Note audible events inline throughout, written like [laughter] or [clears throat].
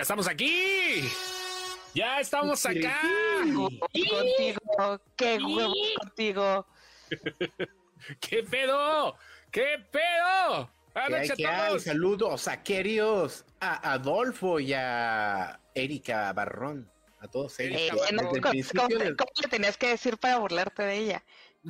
¡Ya estamos aquí! ¡Ya estamos acá! Contigo, qué huevo contigo. [laughs] ¿Qué pedo? ¿Qué pedo? ¿Qué hay, qué hay? Saludos a queridos, a Adolfo y a Erika Barrón. A todos ellos. Eh, no, ¿cómo, del... ¿Cómo le tenías que decir para burlarte de ella?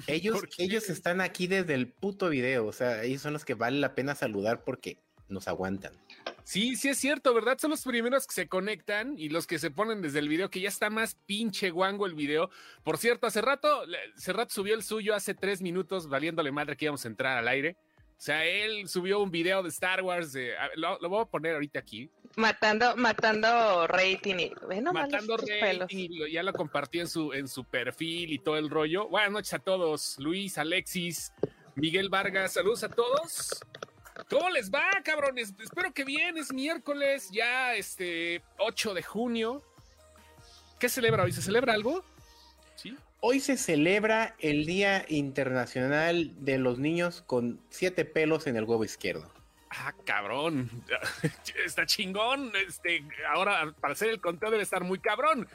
Ellos, ellos están aquí desde el puto video. O sea, ellos son los que vale la pena saludar porque nos aguantan. Sí, sí es cierto, ¿verdad? Son los primeros que se conectan y los que se ponen desde el video, que ya está más pinche guango el video. Por cierto, hace rato, hace rato subió el suyo hace tres minutos, valiéndole madre que íbamos a entrar al aire. O sea, él subió un video de Star Wars, de, lo, lo, voy a poner ahorita aquí. Matando, matando rating y bueno, matando rating y ya lo compartió en su, en su perfil y todo el rollo. Buenas noches a todos, Luis, Alexis, Miguel Vargas, saludos a todos. ¿Cómo les va, cabrones? Espero que bien, es miércoles, ya este 8 de junio. ¿Qué celebra hoy? ¿Se celebra algo? Sí. Hoy se celebra el Día Internacional de los Niños con siete pelos en el huevo izquierdo. Ah, cabrón. [laughs] Está chingón. Este, ahora, para hacer el conteo debe estar muy cabrón.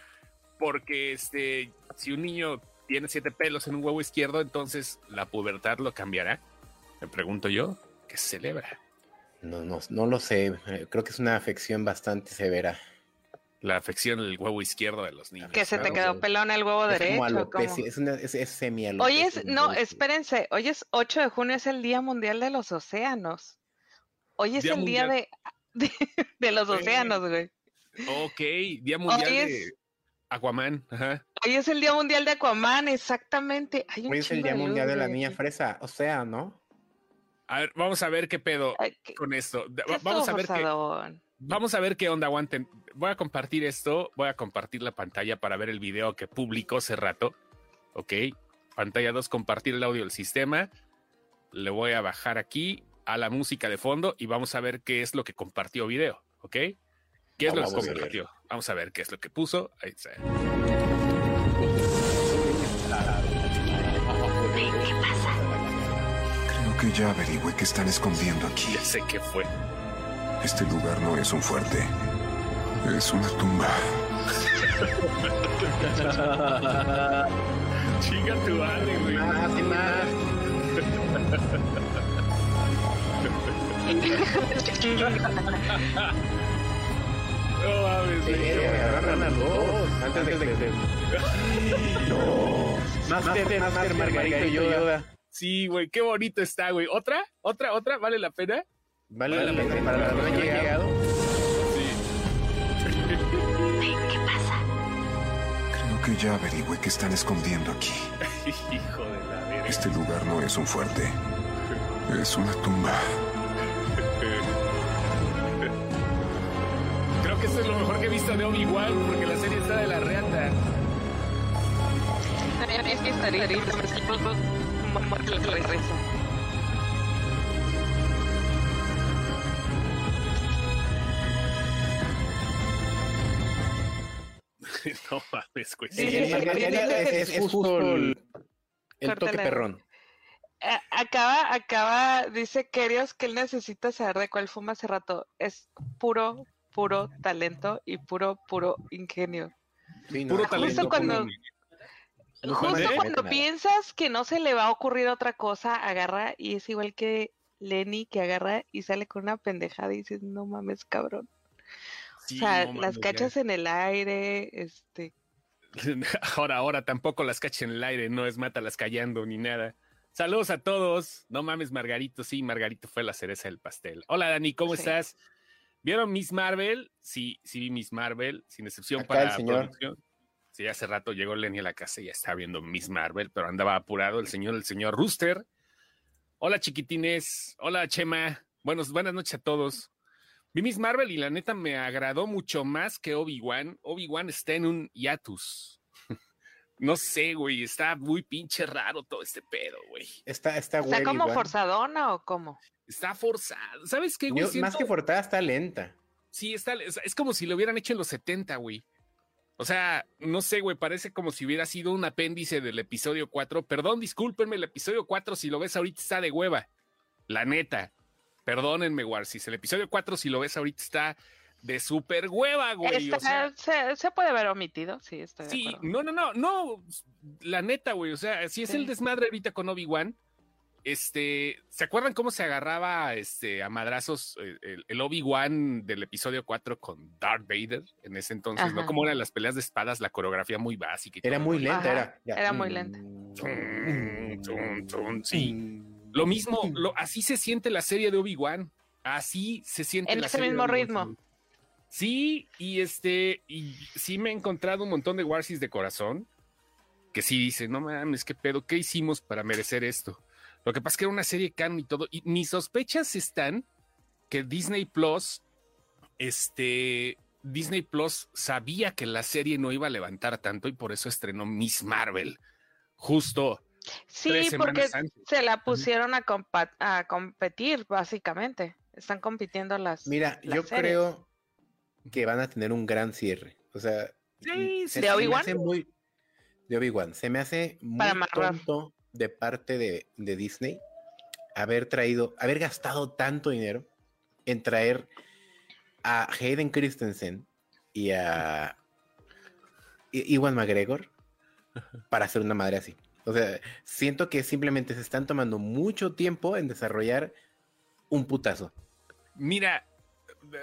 Porque este, si un niño tiene siete pelos en un huevo izquierdo, entonces la pubertad lo cambiará. Me pregunto yo, ¿qué se celebra? No, no, no lo sé. Eh, creo que es una afección bastante severa la afección del huevo izquierdo de los niños. Que se te quedó pelón el huevo es derecho. Como es, una, es, es semi Hoy es, no, espérense, hoy es 8 de junio, es el Día Mundial de los Océanos. Hoy es día el mundial. día de, [laughs] de, de los okay. océanos, güey. Ok, Día Mundial de Aquaman. Ajá. Hoy es el Día Mundial de Aquaman, exactamente. Hay hoy es el Día Mundial de la Niña Fresa, o sea, ¿no? A ver, vamos a ver qué pedo Ay, ¿qué, con esto. Vamos a ver qué vamos a ver qué onda, aguanten. Voy a compartir esto, voy a compartir la pantalla para ver el video que publicó hace rato. Ok, pantalla 2, compartir el audio del sistema. Le voy a bajar aquí a la música de fondo y vamos a ver qué es lo que compartió video. Ok, ¿qué es lo que compartió? Vamos a ver qué es lo que puso. Ahí está. Ya averigüé qué están escondiendo aquí. Ya sé qué fue. Este lugar no es un fuerte. Es una tumba. [laughs] Chinga tu madre, güey. Más y más. no mames, güey. Agarran a dos. Antes de que. [laughs] No. Master, Master Margarito Yoda. Sí, güey, qué bonito está, güey. ¿Otra? ¿Otra? ¿Otra? ¿Vale la pena? Vale, vale la pena para la que no han llegado. Sí. ¿Qué pasa? Creo que ya averigüé qué están escondiendo aquí. [laughs] Hijo de la verga. Este lugar no es un fuerte. Es una tumba. [laughs] Creo que esto es lo mejor que he visto de Obi-Wan, porque la serie está de la reata. Es que estaría [laughs] no mames, güey. Sí, sí, es, es, justo el, el toque perrón. Acaba, acaba, dice Kerios que él necesita saber de cuál fuma hace rato. Es puro, puro talento y puro, puro ingenio. Sí, no, puro talento. Justo cuando, justo cuando piensas que no se le va a ocurrir otra cosa, agarra y es igual que Lenny que agarra y sale con una pendejada y dices, no mames, cabrón. Sí, o sea, no, las cachas ya. en el aire, este. [laughs] Ahora, ahora tampoco las cachas en el aire, no es mátalas callando ni nada. Saludos a todos. No mames, Margarito. Sí, Margarito fue la cereza del pastel. Hola, Dani, ¿cómo sí. estás? ¿Vieron Miss Marvel? Sí, sí vi Miss Marvel, sin excepción Acá para señor. producción. Sí, hace rato llegó Lenny a la casa y ya estaba viendo Miss Marvel, pero andaba apurado el señor, el señor Rooster. Hola, chiquitines. Hola, Chema. Buenos, buenas noches a todos. Vi Miss Marvel y la neta me agradó mucho más que Obi-Wan. Obi-Wan está en un hiatus. [laughs] no sé, güey, está muy pinche raro todo este pedo, güey. Está, está, ¿Está como igual. forzadona o cómo? Está forzado. ¿Sabes qué, güey? Yo, Siento... Más que forzada, está lenta. Sí, está, es, es, como si lo hubieran hecho en los 70, güey. O sea, no sé, güey, parece como si hubiera sido un apéndice del episodio 4. Perdón, discúlpenme, el episodio 4, si lo ves ahorita, está de hueva. La neta. Perdónenme, Warsis. El episodio 4, si lo ves ahorita, está de super hueva, güey. se, puede ver omitido, sí, estoy Sí, no, no, no, no, la neta, güey, o sea, si es el desmadre ahorita con Obi-Wan, este, ¿se acuerdan cómo se agarraba este, a madrazos eh, el, Obi-Wan del episodio 4 con Darth Vader en ese entonces, ¿no? Como eran las peleas de espadas, la coreografía muy básica. era muy lenta, era. Era muy lenta. sí. Lo mismo, lo, así se siente la serie de Obi-Wan. Así se siente en ese mismo ritmo. Sí, y este, y sí me he encontrado un montón de Warsis de corazón que sí dice, no mames, qué pedo, ¿qué hicimos para merecer esto? Lo que pasa es que era una serie canon y todo. Y mis sospechas están que Disney Plus, este, Disney Plus sabía que la serie no iba a levantar tanto y por eso estrenó Miss Marvel. Justo. Sí, porque se la pusieron a, competir, básicamente. Están compitiendo las. Mira, yo creo que van a tener un gran cierre. O sea, de Obi-Wan. De Obi-Wan. Se me hace muy tonto de parte de, Disney haber traído, haber gastado tanto dinero en traer a Hayden Christensen y a Iwan McGregor para hacer una madre así. O sea, siento que simplemente se están tomando mucho tiempo en desarrollar un putazo. Mira,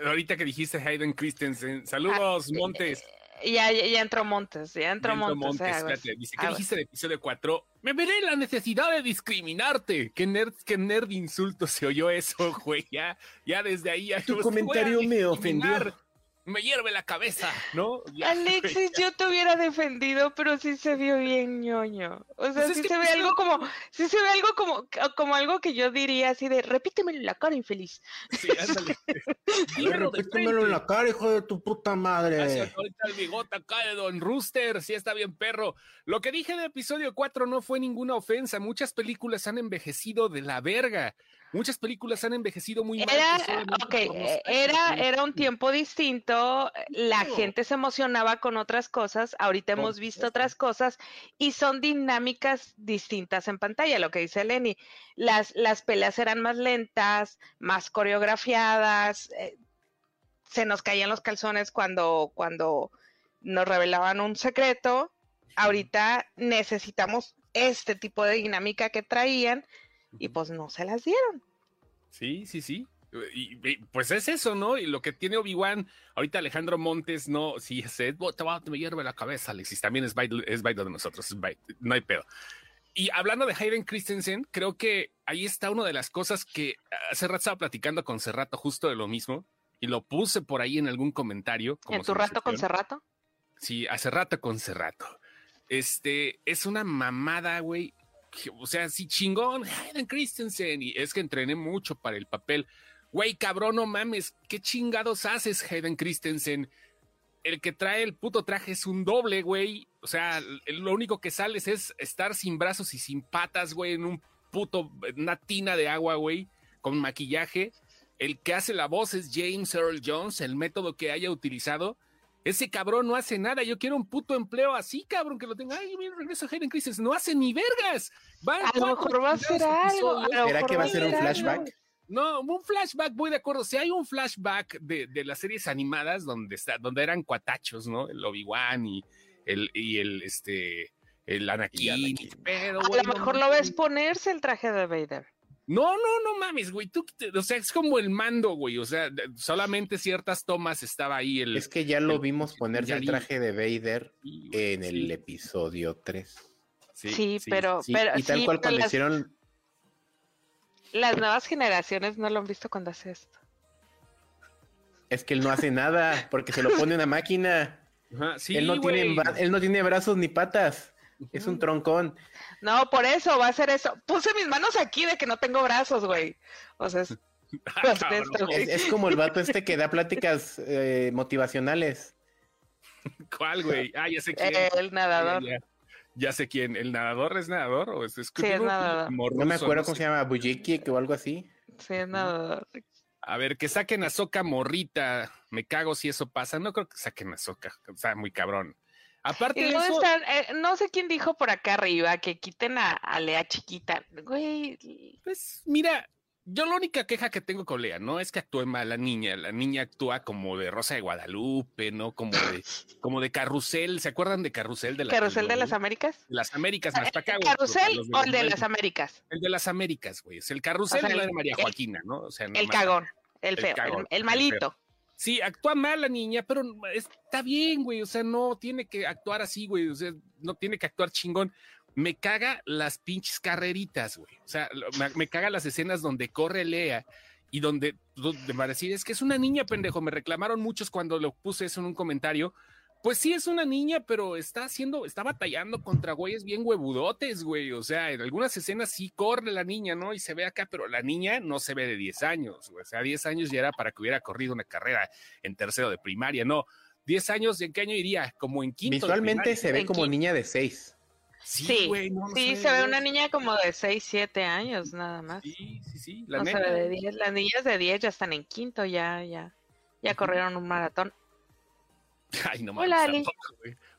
ahorita que dijiste Hayden Christensen, saludos ah, Montes. Ya, ya, entró Montes, ya entró, Montes. Eh, dice, ¿qué dijiste del episodio 4? Me veré la necesidad de discriminarte. ¿Qué nerd, qué nerd insulto se oyó eso, [laughs] güey? Ya, ya desde ahí ya. Tu comentario me ofendió me hierve la cabeza, ¿no? [laughs] Alexis, yo te hubiera defendido, pero sí se vio bien ñoño. O sea, pues sí se ve algo como, sí se ve algo como, como algo que yo diría así de, repítemelo en la cara, infeliz. Sí, ándale. [laughs] repítemelo en la cara, hijo de tu puta madre. Ahorita el bigote acá de Don Rooster, sí está bien perro. Lo que dije de episodio 4 no fue ninguna ofensa. Muchas películas han envejecido de la verga. Muchas películas han envejecido muy mal. Era, era, era un tiempo distinto, la gente se emocionaba con otras cosas, ahorita hemos visto otras cosas y son dinámicas distintas en pantalla, lo que dice Lenny. Las, las peleas eran más lentas, más coreografiadas, eh, se nos caían los calzones cuando, cuando nos revelaban un secreto. Ahorita necesitamos este tipo de dinámica que traían y pues no se las dieron. Sí, sí, sí. Y, pues es eso, ¿no? Y lo que tiene Obi-Wan, ahorita Alejandro Montes, no, sí, ese, te, va, te me hierve la cabeza, Alexis, también es baile, es de nosotros, no hay pedo. Y hablando de Hayden Christensen, creo que ahí está una de las cosas que hace rato estaba platicando con Cerrato justo de lo mismo, y lo puse por ahí en algún comentario. ¿En tu rato con Cerrato? Sí, hace rato con Cerrato. Este, es una mamada, güey, o sea, sí chingón, Hayden Christensen, y es que entrené mucho para el papel. Güey, cabrón, no mames, ¿qué chingados haces, Hayden Christensen? El que trae el puto traje es un doble, güey. O sea, lo único que sales es estar sin brazos y sin patas, güey, en un puto, una tina de agua, güey, con maquillaje. El que hace la voz es James Earl Jones, el método que haya utilizado ese cabrón no hace nada. Yo quiero un puto empleo así, cabrón, que lo tenga. Ay, mira, regreso a Hayden Crisis. No hace ni vergas. a lo mejor va a ser algo. ¿Será que va a ser un flashback? No, un flashback, voy de acuerdo. Si hay un flashback de, de, las series animadas donde está, donde eran cuatachos, ¿no? El Obi-Wan y el, y el este el Anakin. a lo mejor lo ves ponerse el traje de Vader. No, no, no mames, güey. Tú, o sea, es como el mando, güey. O sea, solamente ciertas tomas estaba ahí. El, es que ya lo vimos ponerse el traje de Vader en el episodio 3. Sí, pero, pero. Y tal cual cuando hicieron. Las nuevas generaciones no lo han visto cuando hace esto. Es que él no hace nada, porque se lo pone una máquina. sí, él, no tiene, él no tiene brazos ni patas. Es un troncón. No, por eso va a ser eso. Puse mis manos aquí de que no tengo brazos, güey. O sea, es, [laughs] es, como el vato este que da pláticas eh, motivacionales. [laughs] ¿Cuál, güey? Ah, ya sé quién. El nadador. Ya, sé quién. ¿El nadador es nadador? ¿O es, sí, es nadador. no me acuerdo cómo se llama, Bujiki o algo así. Sí, es nadador. A ver, que saquen a Soca morrita. Me cago si eso pasa. No creo que saquen a Soca. O sea, muy cabrón. Aparte de eso, eh, no sé quién dijo por acá arriba que quiten a, Lea chiquita. Güey. Pues mira, yo la única queja que tengo con Lea no es que actúe mal la niña, la niña actúa como de Rosa de Guadalupe, ¿no? Como de, como de Carrusel, ¿se acuerdan de Carrusel de la ¿Carrusel de las Américas? Las Américas, más para acá, ¿Carrusel o el de las Américas? El de las Américas, güey. Es el Carrusel de María Joaquina, ¿no? O sea, el cagón, el feo, el, malito. Sí, actúa mal la niña, pero está bien, güey. O sea, no tiene que actuar así, güey. O sea, no tiene que actuar chingón me caga las pinches carreritas, güey. O sea, me, caga las escenas donde corre Lea y donde, donde va a decir, es que es una niña, pendejo. Me reclamaron muchos cuando lo puse eso en un comentario. Pues sí, es una niña, pero está haciendo, está batallando contra güeyes bien huevudotes, güey. O sea, en algunas escenas sí corre la niña, ¿no? Y se ve acá, pero la niña no se ve de 10 años, güey. O sea, 10 años ya era para que hubiera corrido una carrera en tercero de primaria, no. 10 años, ¿en qué año iría? Como en quinto. Visualmente se ve como niña de 6. Sí, sí, se ve una niña como de 6, 7 años nada más. Sí, sí, sí. La no se ve de 10. Las niñas de 10 ya están en quinto, ya, ya, ya corrieron un maratón. [laughs] Ay, no Hola, Ali.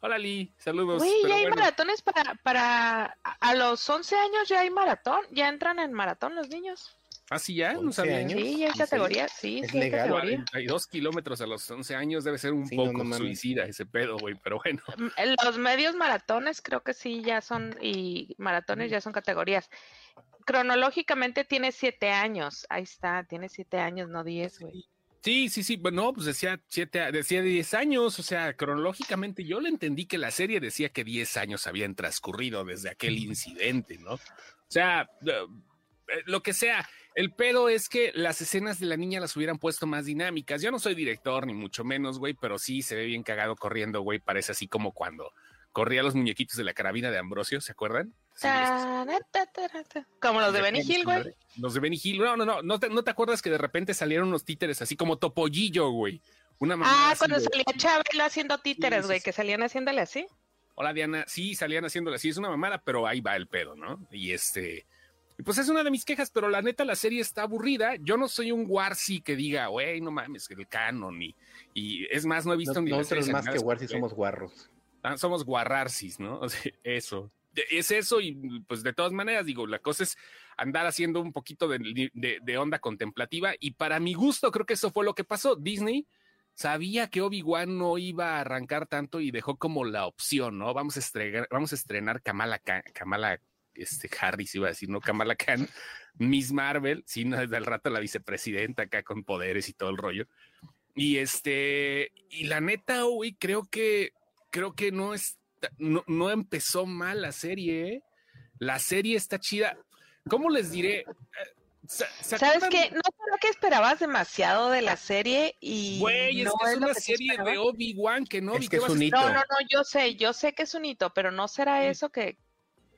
Hola, Ali. Saludos. Uy, ya hay maratones para, para. A los 11 años ya hay maratón. Ya entran en maratón los niños. ¿Ah, sí ya? ¿No sabía? Sí, hay categoría, sí, es sí legal. Hay categoría. 42 kilómetros a los 11 años debe ser un poco suicida ese pedo, güey, pero bueno. Mm, los medios maratones creo que sí ya son, y maratones ya son categorías. Cronológicamente tiene 7 años, ahí está, tiene 7 años, no 10, güey. Sí, sí, sí, bueno, pues decía siete, decía 10 años, o sea, cronológicamente yo le entendí que la serie decía que 10 años habían transcurrido desde aquel incidente, ¿no? O sea, eh, lo que sea, el pedo es que las escenas de la niña las hubieran puesto más dinámicas. Yo no soy director, ni mucho menos, güey, pero sí se ve bien cagado corriendo, güey. Parece así como cuando corría los muñequitos de la carabina de Ambrosio, ¿se acuerdan? Como los de Benny Hill, güey. Los de Benny Hill. No, no, no. ¿No te, ¿No te acuerdas que de repente salieron unos títeres así como Topollillo, güey? Una ah, cuando salía Chabelo haciendo títeres, güey, que salían haciéndole así. Hola, Diana. Sí, salían haciéndole así. Es una mamada, pero ahí va el pedo, ¿no? Y este y pues es una de mis quejas, pero la neta la serie está aburrida. Yo no soy un Warsi que diga, güey, no mames, el canon. Y, y es más, no he visto ni Nosotros más que Warsi somos guarros. Ah, somos guarrarsis, ¿no? [laughs] O sea, eso. Es eso y pues de todas maneras, digo, la cosa es andar haciendo un poquito de, onda contemplativa y para mi gusto creo que eso fue lo que pasó. Disney sabía que Obi-Wan no iba a arrancar tanto y dejó como la opción, ¿no? Vamos a estrenar, vamos a estrenar Kamala, Kamala este Harris iba a decir, no Kamala Khan, Miss Marvel, sí, no, desde el rato la vicepresidenta acá con poderes y todo el rollo. Y este, y la neta, hoy creo que, creo que no es, no, no empezó mal la serie. ¿eh? La serie está chida. ¿Cómo les diré? ¿Sabes qué? No creo que esperabas demasiado de la serie y. Güey, es que es, una serie de Obi-Wan que no. Es que es un hito. No, no, no, yo sé, yo sé que es un hito, pero no será eso que,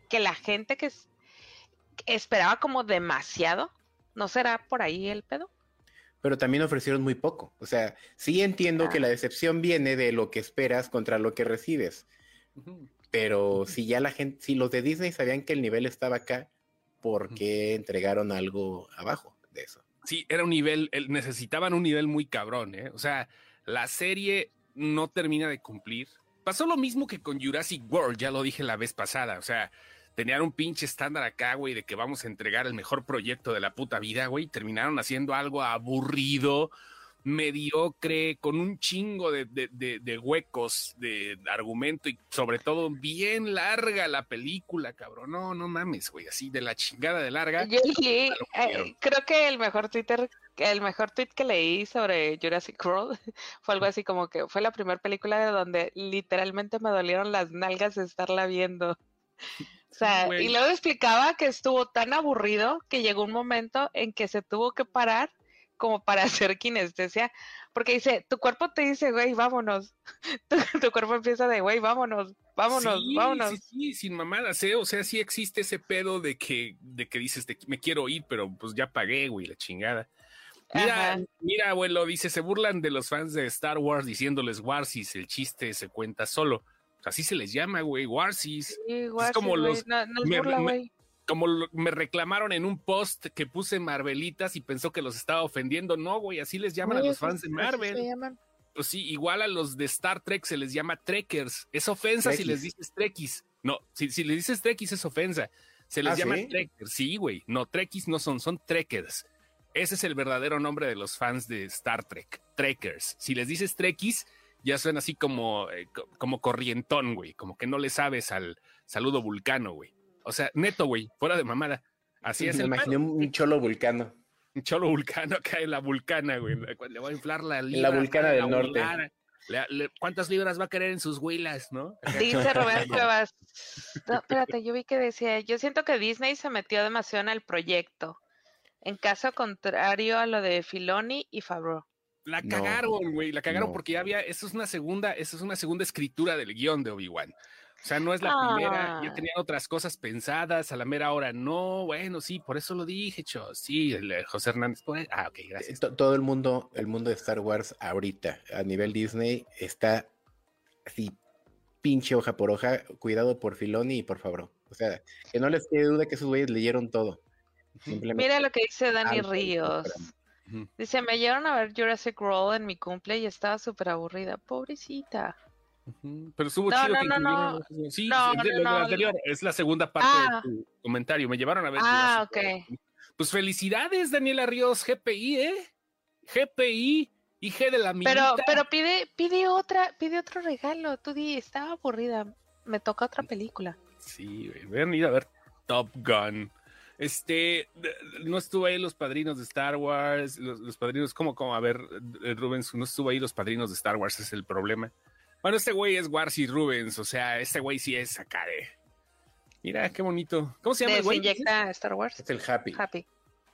que la gente que esperaba como demasiado, ¿no será por ahí el pedo? Pero también ofrecieron muy poco. O sea, sí entiendo que la ah. decepción viene de lo que esperas contra lo que recibes. Pero si ya la gente, si los de Disney sabían que el nivel estaba acá, ¿por qué entregaron algo abajo de eso? Sí, era un nivel, necesitaban un nivel muy cabrón, ¿eh? O sea, la serie no termina de cumplir. Pasó lo mismo que con Jurassic World, ya lo dije la vez pasada. O sea, tenían un pinche estándar acá, güey, de que vamos a entregar el mejor proyecto de la puta vida, güey. Terminaron haciendo algo aburrido, mediocre, con un chingo de, de, huecos de argumento y sobre todo bien larga la película, cabrón. No, no mames, güey, así de la chingada de larga. Yo eh, creo que el mejor Twitter el mejor tweet que leí sobre Jurassic World [laughs] fue algo así como que fue la primera película de donde literalmente me dolieron las nalgas de estarla viendo. [laughs] O sea, y luego explicaba que estuvo tan aburrido que llegó un momento en que se tuvo que parar como para [laughs] hacer kinestesia, porque dice, tu cuerpo te dice, güey, vámonos. [laughs] Tu, cuerpo empieza de, güey, vámonos, vámonos, vámonos. Sí, sí, sin mamadas, ¿eh? O sea, sí existe ese pedo de que, de que dices, me quiero ir, pero pues ya pagué, güey, la chingada. Mira, mira, abuelo, dice, se burlan de los fans de Star Wars diciéndoles Warsis, el chiste se cuenta solo así se les llama, güey, Warsis. es como los. me, como me reclamaron en un post que puse Marvelitas y pensó que los estaba ofendiendo. No, güey, así les llaman a los fans de Marvel. Pues sí, igual a los de Star Trek se les llama Trekkers. Es ofensa si les dices Trekkies. No, si, les dices Trekkies es ofensa. Se les ¿Ah, llama Trekkers. Sí, güey. No, Trekkies no son, son Trekkers. Ese es el verdadero nombre de los fans de Star Trek, Trekkers. Si les dices Trekkies, ya suena así como, eh, como corrientón, güey, como que no le sabes al saludo vulcano, güey. O sea, neto, güey, fuera de mamada. Así es. Me imaginé un cholo vulcano. Un cholo vulcano que hay en la vulcana, güey. Le va a inflar la La vulcana del norte. ¿Cuántas libras va a querer en sus huilas, no? Dice Roberto Cuevas. No, espérate, yo vi que decía, yo siento que Disney se metió demasiado en el proyecto. En caso contrario a lo de Filoni y Favreau. La cagaron, güey, la cagaron porque ya había, eso es una segunda, eso es una segunda escritura del guion de Obi-Wan. O sea, no es la primera, ya ah. tenían otras cosas pensadas, a la mera hora no, bueno, sí, por eso lo dije, cho, sí, eh, José Hernández, ah, ok, gracias. Todo el mundo, el mundo de Star Wars ahorita, a nivel Disney, está así, pinche hoja por hoja, cuidado por Filoni y por Favreau. O sea, que no les quede duda que esos güeyes leyeron todo. Mira lo que dice Dani Ríos. Dice, me llevaron a ver Jurassic World en mi cumple y estaba súper aburrida. Pobrecita. Pero estuvo chido que no, no. Sí, lo anterior es la segunda parte de ah. tu comentario. Me llevaron a ver. Ah, ok. Pues felicidades, Daniela Ríos, GPI, ¿eh? GPI, G de la mitad. Pero, pero pide, pide otra, pide otro regalo. Tú di, estaba aburrida. Me toca otra película. Sí, ven a ir a ver Top Gun. Este, no estuvo ahí los padrinos de Star Wars, los, padrinos, ¿cómo, cómo? A ver, eh, Rubens, no estuvo ahí los padrinos de Star Wars, es el problema. Bueno, este güey es Warsi Rubens, o sea, este güey sí es acá de. Mira, qué bonito. ¿Cómo se llama el güey? inyecta Star Wars? Es el Happy. Happy.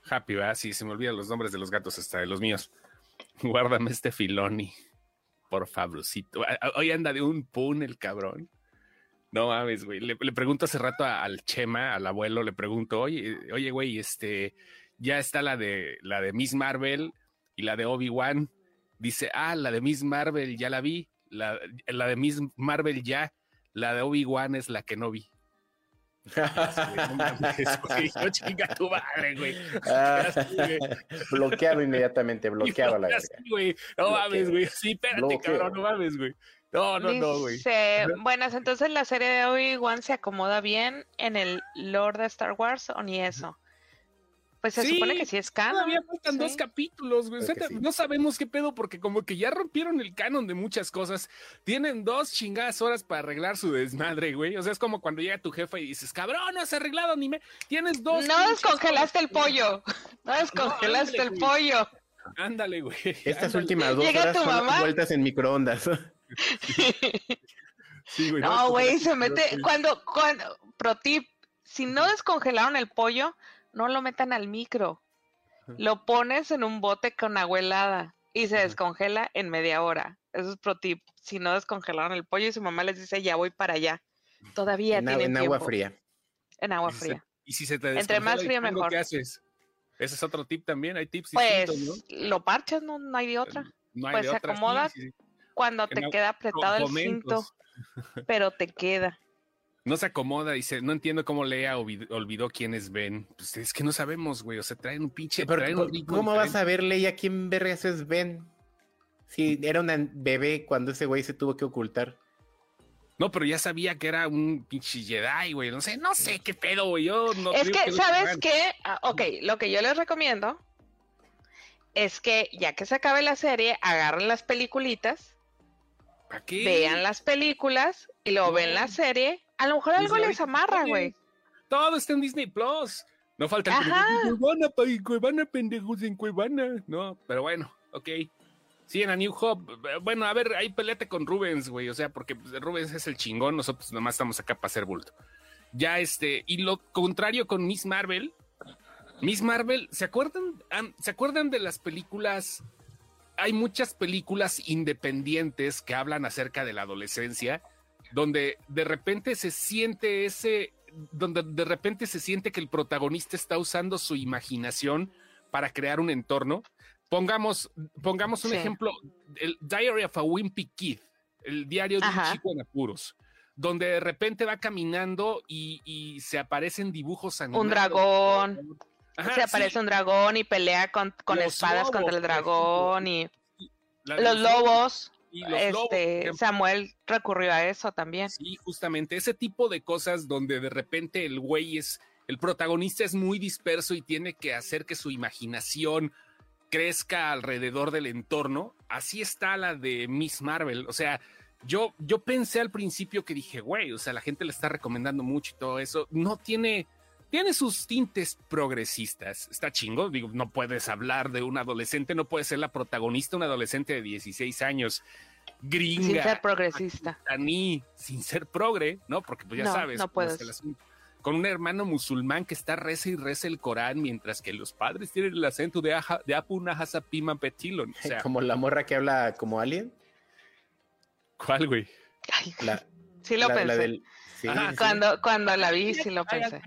Happy, ¿verdad? Sí, se me olvidan los nombres de los gatos, hasta de los míos. [laughs] Guárdame este Filoni. Por favorcito. Hoy anda de un pun el cabrón. No mames, güey. Le, pregunto hace rato al Chema, al abuelo, le pregunto, oye, oye, güey, este, ya está la de la de Miss Marvel y la de Obi-Wan. Dice, ah, la de Miss Marvel ya la vi la, la de Miss Marvel ya, la de Obi-Wan es la que no vi. [laughs] no chinga tu madre, güey. Ah, [laughs] bloqueado inmediatamente, bloqueado la verga. güey. No mames, güey. Sí, espérate, cabrón, no mames, güey. No, no, no, güey. Buenas, entonces la serie de Obi-Wan se acomoda bien en el lore de Star Wars o ni eso. Pues se supone que sí es canon. Todavía faltan dos capítulos, güey. No sabemos qué pedo porque como que ya rompieron el canon de muchas cosas. Tienen dos chingadas horas para arreglar su desmadre, güey. O sea, es como cuando llega tu jefa y dices, cabrón, no has arreglado ni me... Tienes dos... No descongelaste el pollo. No descongelaste el pollo. Ándale, güey. Estas últimas dos horas son vueltas en microondas. [laughs] sí, güey. No, güey, se mete... Cuando, cuando... Pro tip, si no descongelaron el pollo no lo metan al micro. Lo pones en un bote con agua helada y se descongela en media hora. Eso es pro tip. Si no descongelaron el pollo y su mamá les dice, ya voy para allá. Todavía en, tienen En agua fría. En agua fría. Y si se te Entre más fría, mejor. ¿Qué haces? Ese es otro tip también. Hay tips Pues lo parchas, no, hay de otra. No hay pues se acomoda cuando te queda apretado el cinto, pero te queda no se acomoda, dice, no entiendo cómo Lea olvidó, quiénes ven. Pues es que no sabemos, güey. O sea, traen un pinche. ¿Cómo vas a ver, Leia, quién vergas es Ben? Si era una bebé cuando ese güey se tuvo que ocultar. No, pero ya sabía que era un pinche Jedi, güey. No sé, no sé qué pedo, güey. Yo no. Es que, ¿sabes qué? Ah, ok, lo que yo les recomiendo es que ya que se acabe la serie, agarren las peliculitas. Vean las películas y luego ven la serie a lo mejor algo les amarra, güey. Todo está en Disney Plus. No falta el Cuevana, Cuevana, pendejos en Cuevana. No, pero bueno, ok. Sí, en A New Hope. Bueno, a ver, ahí peleate con Rubens, güey. O sea, porque pues, Rubens es el chingón, nosotros nomás estamos acá para hacer bulto. Ya este, y lo contrario con Miss Marvel. Miss Marvel, ¿se acuerdan? ¿Se acuerdan de las películas? Hay muchas películas independientes que hablan acerca de la adolescencia donde de repente se siente ese, donde de repente se siente que el protagonista está usando su imaginación para crear un entorno. Pongamos, pongamos un ejemplo, el Diary of a Wimpy Kid, el diario de un chico en apuros, donde de repente va caminando y, se aparecen dibujos animados. Un dragón. se aparece un dragón y pelea con, espadas contra el dragón y los lobos este, Samuel recurrió a eso también. Sí, justamente ese tipo de cosas donde de repente el güey es, el protagonista es muy disperso y tiene que hacer que su imaginación crezca alrededor del entorno. Así está la de Miss Marvel. O sea, yo, yo pensé al principio que dije, güey, o sea, la gente le está recomendando mucho y todo eso. No tiene, tiene sus tintes progresistas. Está chingo. Digo, no puedes hablar de un adolescente, no puede ser la protagonista, un adolescente de 16 años. Gringa. Sin ser progresista. Ni sin ser progre, ¿no? Porque pues ya sabes. No puedes. Con un hermano musulmán que está reza y reza el Corán, mientras que los padres tienen el acento de, de Apu Pima Petilon. O [laughs] sea, como la morra que habla como alien. ¿Cuál, güey? sí lo pensé. Cuando, cuando la vi, sí lo pensé.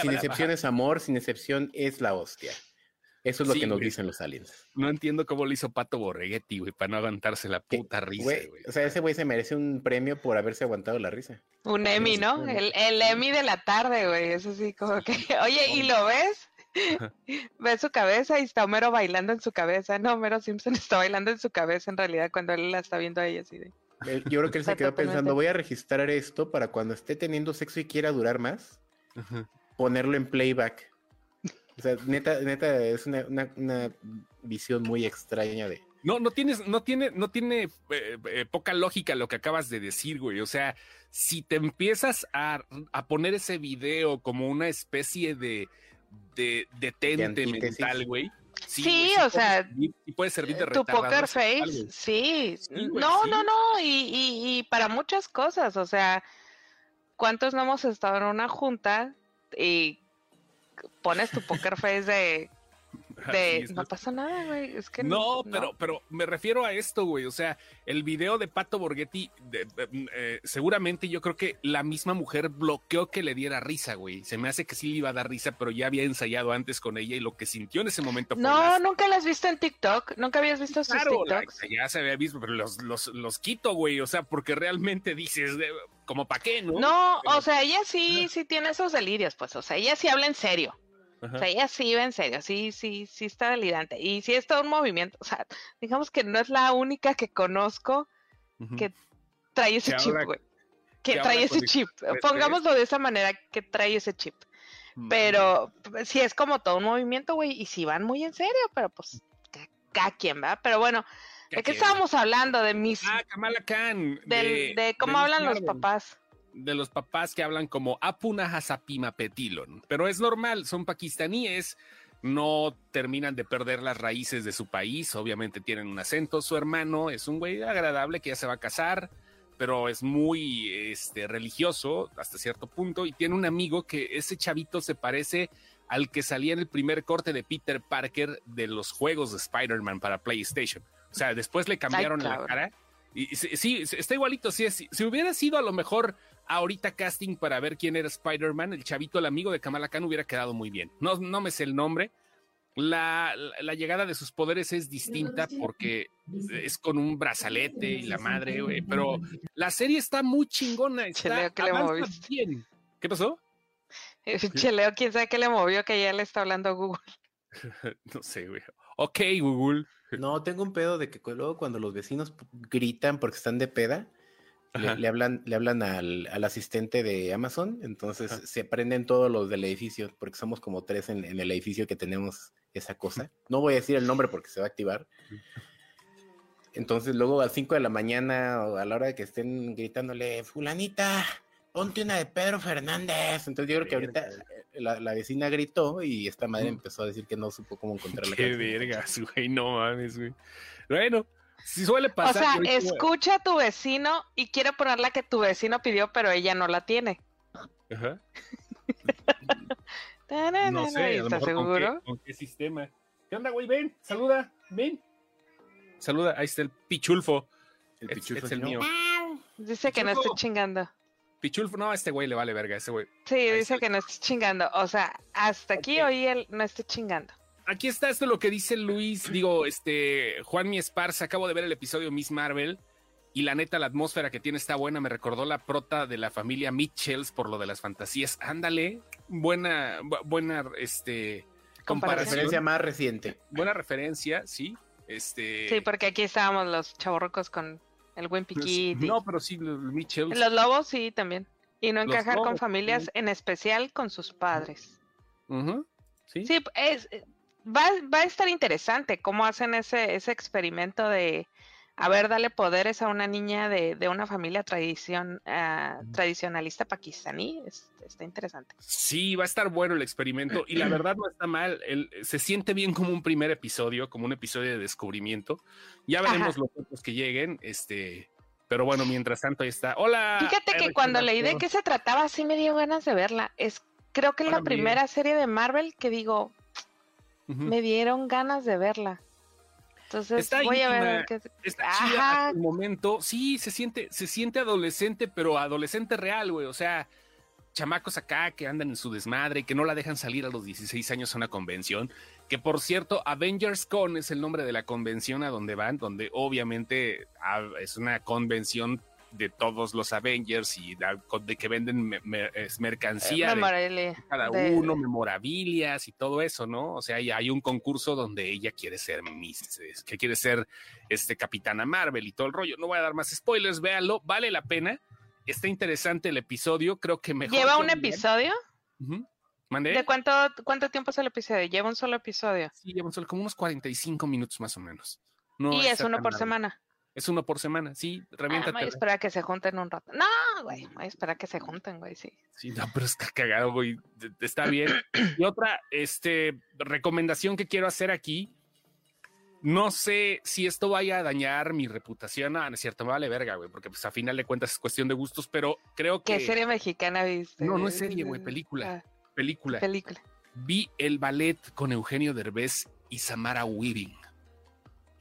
Sin excepción es amor, sin excepción es la hostia. Eso es lo que nos dicen los aliens. No entiendo cómo lo hizo Pato Borreguetti, güey, para no aguantarse la puta risa, güey. O sea, ese güey se merece un premio por haberse aguantado la risa. Un Emmy, ¿no? El, el Emmy de la tarde, güey. Eso sí, como que. [laughs] Oye, ¿y lo ves? [laughs] Ve su cabeza y está Homero bailando en su cabeza. No, Homero Simpson [laughs] está bailando en su cabeza en realidad cuando él la está viendo a ella así de. Yo creo que él se quedó pensando, voy a registrar esto para cuando esté teniendo sexo y quiera durar más, ponerlo en playback. O sea, neta, neta, es una, una, visión muy extraña de. No, no tienes, no tiene, no tiene eh, eh, poca lógica lo que acabas de decir, güey. O sea, si te empiezas a, a poner ese video como una especie de, de detente mental, güey. Sí, o sea, y puede servir de tu poker face, sí. no, no, no, y, y, para muchas cosas, o sea, ¿cuántos no hemos estado en una junta y pones tu poker face de [laughs] no pasa nada, güey. Es que no, pero, pero me refiero a esto, güey. O sea, el video de Pato Borghetti, eh, seguramente yo creo que la misma mujer bloqueó que le diera risa, güey. Se me hace que sí le iba a dar risa, pero ya había ensayado antes con ella y lo que sintió en ese momento fue. No, nunca la has visto en TikTok. Nunca habías visto sus claro, TikToks. ya se había visto, pero los, los, quito, güey. O sea, porque realmente dices, como para qué, ¿no? No, o sea, ella sí, sí tiene esos delirios, pues. O sea, ella sí habla en serio. O sea, ella sí va en serio, sí, sí, sí está delirante. Y sí está un movimiento, o sea, digamos que no es la única que conozco que trae ese chip, güey. Que, trae ese chip. Pongámoslo de esa manera, que trae ese chip. Pero sí es como todo un movimiento, güey, y sí van muy en serio, pero pues cada quien, va. Pero bueno, ¿de qué estábamos hablando? De mis... Ah, Kamala Khan. de, cómo hablan los papás de los papás que hablan como Apuna Hasapima Petilon. Pero es normal, son pakistaníes, no terminan de perder las raíces de su país, obviamente tienen un acento. Su hermano es un güey agradable que ya se va a casar, pero es muy este, religioso hasta cierto punto y tiene un amigo que ese chavito se parece al que salía en el primer corte de Peter Parker de los juegos de Spider-Man para PlayStation. O sea, después le cambiaron la cara. Y sí, está igualito. Si, si hubiera sido a lo mejor ahorita casting para ver quién era Spider-Man, el chavito, el amigo de Kamala Khan, hubiera quedado muy bien. No, no me sé el nombre. La, la, llegada de sus poderes es distinta porque es con un brazalete y la madre, güey. Pero la serie está muy chingona. Está, ¿qué le bien. ¿Qué pasó? Cheleo, quién sabe qué le movió que ya le está hablando Google. [laughs] no sé, güey. Ok, Google. No, tengo un pedo de que luego cuando los vecinos gritan porque están de peda, le, hablan, le hablan al, asistente de Amazon, entonces se prenden todos los del edificio, porque somos como tres en, el edificio que tenemos esa cosa. [laughs] No voy a decir el nombre porque se va a activar. Entonces luego a las 5 de la mañana o a la hora de que estén gritándole, fulanita, ponte una de Pedro Fernández. Entonces yo creo que ahorita eh, la, vecina gritó y esta madre empezó a decir que no supo cómo encontrarla. Qué verga, güey, no mames, güey. Bueno, si suele pasar. O sea, escucha a tu vecino y quiere ponerla que tu vecino pidió, pero ella no la tiene. Ajá. [laughs] no sé, ¿estás seguro? Con qué, sistema? ¿Qué onda, güey? Ven, saluda, ven. Saluda, ahí está el pichulfo. El pichulfo es, el mío. Dice que no esté chingando. Pichulfo, no, a este güey le vale verga, ese güey. Sí, dice que no esté chingando. O sea, hasta aquí oí él no esté chingando aquí está esto lo que dice Luis, digo, este, Juan Mi Esparza, acabo de ver el episodio Miss Marvel y la neta la atmósfera que tiene está buena, me recordó la prota de la familia Mitchells por lo de las fantasías. Ándale, buena, buena, este, comparación. Referencia más reciente. Buena referencia, sí. Este... Sí, porque aquí estábamos los chavorrocos con El buen Piquiti. No, pero sí, los Mitchell. Los lobos sí, también. Y no encajar con familias, en especial con sus padres. Sí, sí es, va, va, a estar interesante cómo hacen ese, ese experimento de, a ver, darle poderes a una niña de, de una familia tradición, uh, tradicionalista pakistaní. está interesante. Sí, va a estar bueno el experimento y la [clears throat] verdad no está mal. El, se siente bien como un primer episodio, como un episodio de descubrimiento. Ya veremos los otros que lleguen. Este, pero bueno, mientras tanto ahí está. Hola. Fíjate que cuando leí de qué se trataba, sí me dio ganas de verla. Es, creo que es la primera serie de Marvel que digo, me dieron ganas de verla. Entonces voy a ver qué Está chida el momento. Sí, se siente, se siente adolescente, pero adolescente real, güey. O sea, chamacos acá que andan en su desmadre, que no la dejan salir a los 16 años a una convención. Que por cierto, Avengers Con es el nombre de la convención a donde van, donde obviamente ah, es una convención de todos los Avengers y de, que venden mercancía de cada uno, memorabilias y todo eso, ¿no? O sea, hay, un concurso donde ella quiere ser Miss, que quiere ser este Capitana Marvel y todo el rollo. No voy a dar más spoilers, véanlo, vale la pena. Está interesante el episodio, creo que mejor. ¿Lleva un episodio? ¿De cuánto, cuánto tiempo es el episodio? ¿Lleva un solo episodio? Sí, lleva un solo, como unos 45 minutos más o menos. y es uno por semana. Es uno por semana, sí, reviéntate. Ah, voy a esperar a que se junten un rato. No, güey, voy a esperar a que se junten, güey, sí. Sí, no, pero está cagado, güey. Está bien. Y otra, este, recomendación que quiero hacer aquí. No sé si esto vaya a dañar mi reputación. No, no es cierto, me vale verga, güey, porque pues a final de cuentas es cuestión de gustos, pero creo que. ¿Qué serie mexicana viste? No, no es serie, güey, película. Ah, película. Película. Vi el ballet con Eugenio Derbez y Samara Weaving.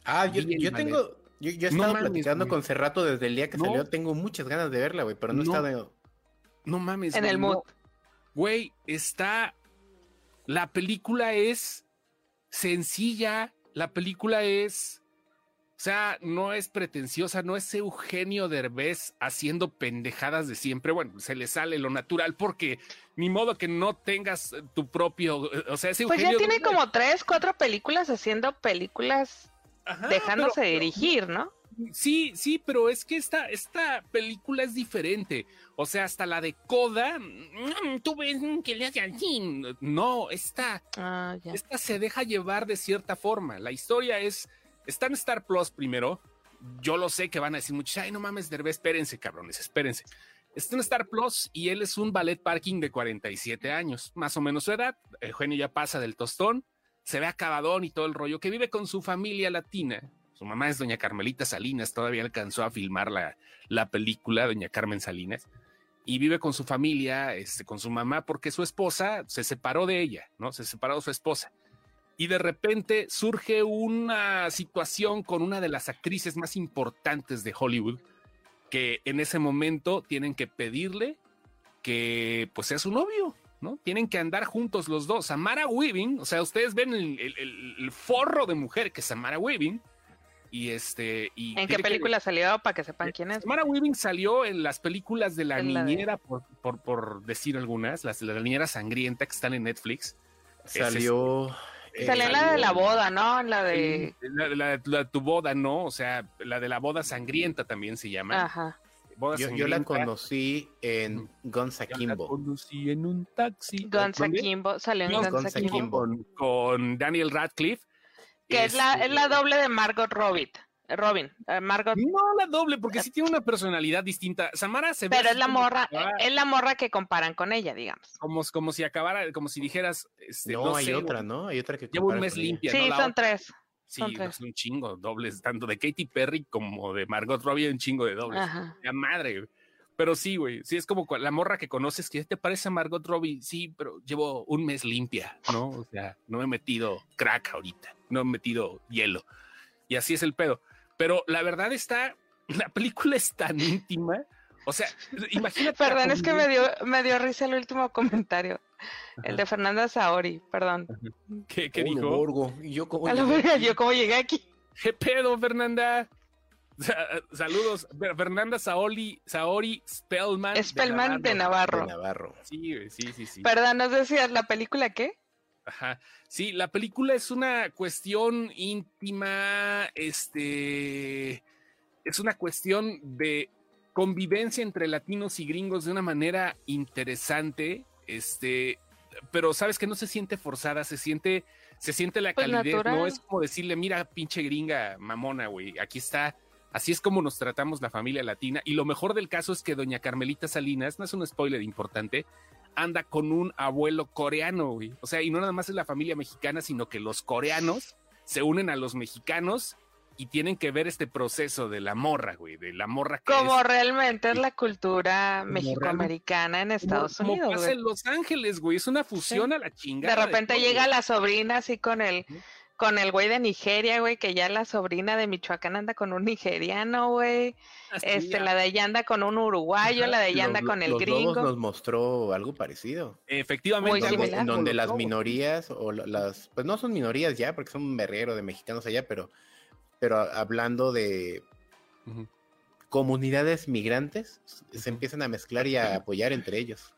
Ah, yo, yo tengo, yo, yo he estado platicando con Cerrato desde el día que salió. Tengo muchas ganas de verla, güey, pero no, está de... No mames. En el mood. Güey, está. La película es sencilla. La película es. O sea, no es pretenciosa, no es Eugenio Derbez haciendo pendejadas de siempre. Bueno, se le sale lo natural porque ni modo que no tengas tu propio. O sea, ese Eugenio. Pues ya tiene como tres, cuatro películas haciendo películas dejándose dirigir, ¿no? Sí, sí, pero es que esta, esta película es diferente. O sea, hasta la de Coda, mm, tú ves que le hace así. No, esta, ah, esta se deja llevar de cierta forma. La historia es, está en Star Plus primero. Yo lo sé que van a decir muchos, ay, no mames, Derbez, espérense, cabrones, espérense. Está en Star Plus y él es un ballet parking de 47 años, más o menos su edad. Eugenio ya pasa del tostón se ve acabadón y todo el rollo, que vive con su familia latina. Su mamá es doña Carmelita Salinas, todavía alcanzó a filmar la, la película, doña Carmen Salinas, y vive con su familia, este, con su mamá, porque su esposa se separó de ella, ¿no? Se separó de su esposa. Y de repente surge una situación con una de las actrices más importantes de Hollywood, que en ese momento tienen que pedirle que pues sea su novio, ¿no? Tienen que andar juntos los dos. Samara Weaving, o sea, ustedes ven el, forro de mujer que es Samara Weaving. Y este. Y ¿En qué película salió? Para que sepan quién es. Samara Weaving salió en las películas de la niñera, Por, por, decir algunas, las de la niñera sangrienta que están en Netflix. Salió. Eh, salió la de la boda, ¿no? La de... La, de tu boda, ¿no? O sea, la de la boda sangrienta también se llama. Ajá. Yo, la conocí en Gonza Kimbo. La conocí en un taxi. Gonza Kimbo, salió en Gonza, Kimbo. Con, Daniel Radcliffe. Que es, la, es la doble de Margot Robbie. Robin, eh, Margot. No la doble, porque sí tiene una personalidad distinta. Samara se ve. Pero es la morra, es la morra que comparan con ella, digamos. Como, como si acabara, como si dijeras. Este, no, hay otra, ¿no? Hay otra que. Lleva un mes limpia. Sí, son tres. Sí, es un chingo, dobles, tanto de Katy Perry como de Margot Robbie, un chingo de dobles. La madre, Pero sí, güey, sí es como la morra que conoces que te parece a Margot Robbie, sí, pero llevo un mes limpia, ¿no? O sea, no he metido crack ahorita, no he metido hielo. Y así es el pedo. Pero la verdad está, [laughs] la película es tan íntima. O sea, imagínate. Perdón, es que me dio, me dio risa el último [laughs] comentario. El de Fernanda Saori, perdón. ¿Qué, qué dijo? ¿Y yo cómo, yo cómo llegué aquí? ¿Qué pedo, Fernanda? Saludos, Fernanda Saori, Saori Spellman. Spellman de Navarro. De Navarro. Sí, sí, sí, sí. Perdón, ¿nos decías la película qué? Ajá. Sí, la película es una cuestión íntima, este es una cuestión de convivencia entre latinos y gringos de una manera interesante, este, pero sabes que no se siente forzada, se siente, se siente la pues calidez, no es como decirle, mira, pinche gringa mamona, güey, aquí está. Así es como nos tratamos la familia latina. Y lo mejor del caso es que doña Carmelita Salinas, no es un spoiler importante, anda con un abuelo coreano, güey. O sea, y no nada más es la familia mexicana, sino que los coreanos se unen a los mexicanos y tienen que ver este proceso de la morra, güey, de la morra que Como realmente es la cultura mexicoamericana en Estados Unidos. Como pasa en Los Ángeles, güey, es una fusión a la chingada. De repente llega la sobrina así con el con el güey de Nigeria, güey, que ya la sobrina de Michoacán anda con un nigeriano, güey. este, la de ella anda con un uruguayo, la de ella anda con el los gringo. nos mostró algo parecido. Efectivamente, en donde las minorías o las pues no son minorías ya porque son un berrero de mexicanos allá, pero pero hablando de comunidades migrantes, se empiezan a mezclar y a apoyar entre ellos.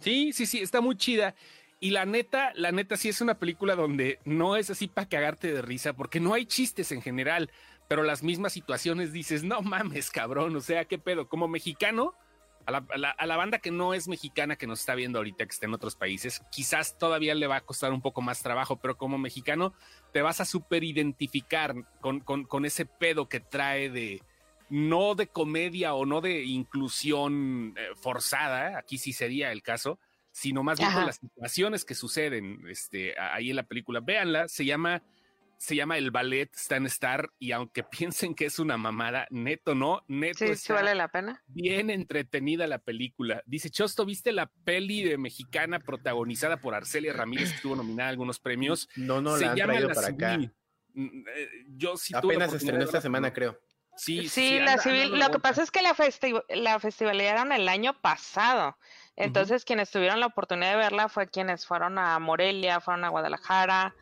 Sí, sí, sí, está muy chida. Y la neta, la neta sí es una película donde no es así para cagarte de risa, porque no hay chistes en general, pero las mismas situaciones dices, no mames, cabrón, o sea, qué pedo, como mexicano, a la, banda que no es mexicana, que nos está viendo ahorita, que está en otros países, quizás todavía le va a costar un poco más trabajo, pero como mexicano te vas a super identificar con, con, ese pedo que trae de no de comedia o no de inclusión eh, forzada, aquí sí sería el caso, sino más bien con las situaciones que suceden este, ahí en la película. Véanla, se llama se llama El Ballet Stan Star y aunque [laughs] piensen que es una mamada, neto no, neto sí, vale la pena. Bien entretenida la película. Dice, Chosto, ¿viste la peli de mexicana protagonizada por Arcelia Ramírez que estuvo nominada a algunos premios? No, no, se la han llama traído para acá. Eh, yo sí Apenas estrenó esta semana, creo. Sí, sí, la civil. Lo que pasa es que la, festi la festivalidad el año pasado. Entonces, quienes tuvieron la oportunidad de verla fue quienes fueron a Morelia, fueron a Guadalajara,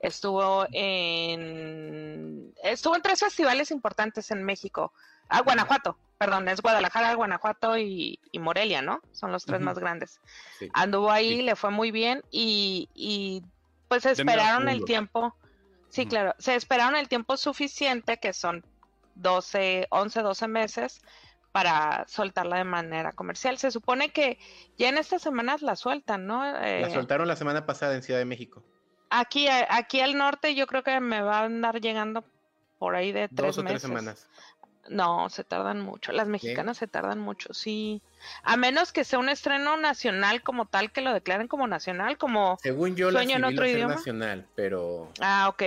estuvo en estuvo en tres festivales importantes en México. Ah, Guanajuato, perdón, es Guadalajara, Guanajuato y, Morelia, ¿no? Son los tres más grandes. Anduvo ahí, le fue muy bien y, y pues esperaron el tiempo. Sí, claro, se esperaron el tiempo suficiente, que son 12, 11, 12 meses, para soltarla de manera comercial. Se supone que ya en estas semanas la sueltan, ¿no? la eh, soltaron la semana pasada en Ciudad de México. Aquí, aquí al norte yo creo que me va a andar llegando por ahí de tres Dos o tres semanas. No, se tardan mucho. Las mexicanas se tardan mucho, sí. A menos que sea un estreno nacional como tal, que lo declaren como nacional, como Según yo, Sueño en otro idioma. nacional, pero... Ah, ok.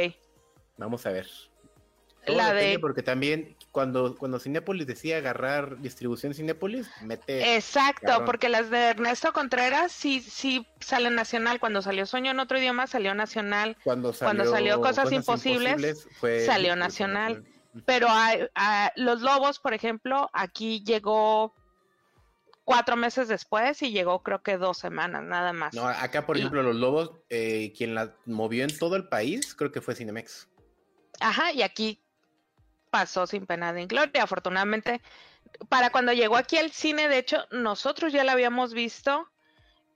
Vamos a ver. la de... Porque también cuando, cuando Cinépolis decía agarrar distribución Cinépolis, mete. Exacto, porque las de Ernesto Contreras sí, sí salen nacional. Cuando salió Sueño en otro idioma, salió nacional. Cuando salió, Cosas, Imposibles, salió nacional. Pero a, Los Lobos, por ejemplo, aquí llegó cuatro meses después y llegó creo que dos semanas, nada más. No, acá, por ejemplo, Los Lobos, eh, quien la movió en todo el país, creo que fue Cinemex. Ajá, y aquí pasó sin pena de gloria. Afortunadamente, para cuando llegó aquí al cine, de hecho, nosotros ya la habíamos visto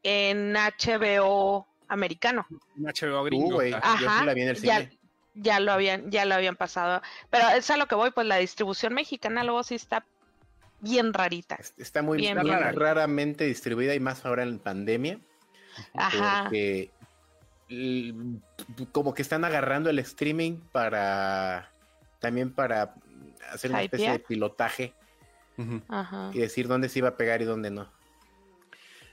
en HBO americano. En HBO gringo. Ajá, Ya, lo habían, ya lo habían pasado. Pero es a lo que voy, pues la distribución mexicana luego sí está bien rarita. Está muy bien, raramente distribuida y más ahora en pandemia. Ajá. Porque como que están agarrando el streaming para también para hacer una especie de pilotaje y decir dónde se iba a pegar y dónde no.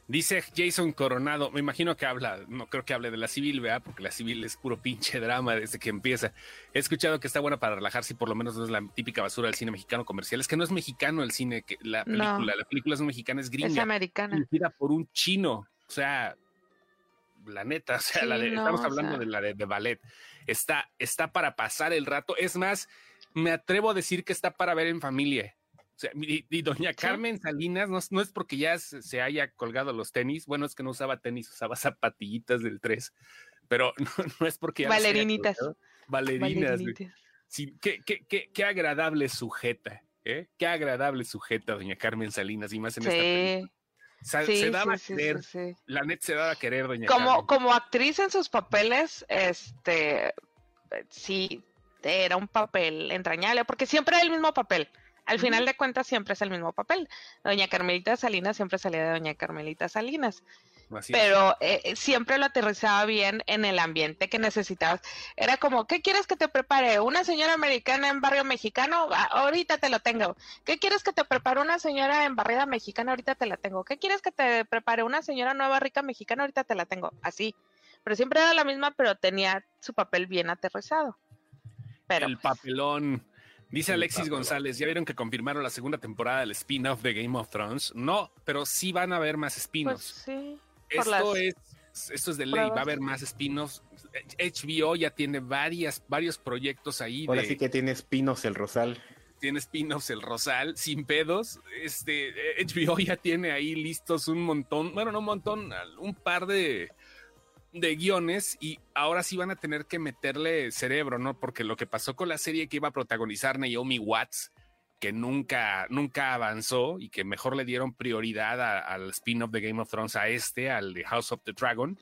Dice Jason Coronado, me imagino que habla, no creo que hable de la civil, ¿verdad? Porque la civil es puro pinche drama desde que empieza. He escuchado que está buena para relajarse y por lo menos no es la típica basura del cine mexicano comercial. Es que no es mexicano el cine, que la película, la película es mexicana, es gringa. Es americana. por un chino. O sea, la neta, o sea, la de, estamos hablando de la de, de ballet está, está para pasar el rato. Es más, me atrevo a decir que está para ver en familia. O sea, y, doña Carmen Salinas no, es porque ya se, haya colgado los tenis, bueno, es que no usaba tenis, usaba zapatillitas del 3, pero [laughs] no, es porque... Valerinitas. Valerinas. Sí, qué, qué, qué, qué, agradable sujeta, ¿eh? Qué agradable sujeta, doña Carmen Salinas, y más en esta película. se daba a querer, la net se daba a querer, doña como, Carmen. Como actriz en sus papeles, este, sí, era un papel entrañable, porque siempre era el mismo papel. Al final de cuentas siempre es el mismo papel. Doña Carmelita Salinas siempre salía de Doña Carmelita Salinas. pero eh, siempre lo aterrizaba bien en el ambiente que necesitabas. Era como, ¿qué quieres que te prepare? ¿Una señora americana en barrio mexicano? Ah, ahorita te lo tengo. ¿Qué quieres que te prepare una señora en barriada mexicana? Ahorita te la tengo. ¿Qué quieres que te prepare una señora nueva rica mexicana? Ahorita te la tengo. Así. Pero siempre era la misma, pero tenía su papel bien aterrizado. Pero, el papelón. Dice Alexis González, ¿ya vieron que confirmaron la segunda temporada del spin-off de Game of Thrones? No, pero sí van a haber más spin-offs. Pues sí, esto, es, esto es de ley, va a haber más spin-offs. HBO ya tiene varias, varios proyectos ahí. Ahora sí que tiene spin-offs el Rosal. Tiene spin-offs el Rosal, sin pedos. Este, HBO ya tiene ahí listos un montón, bueno, no un montón, un par de de guiones y ahora sí van a tener que meterle cerebro, ¿no? Porque lo que pasó con la serie que iba a protagonizar Naomi Watts, que nunca, nunca avanzó y que mejor le dieron prioridad al spin-off de Game of Thrones, a este, al de House of the Dragon.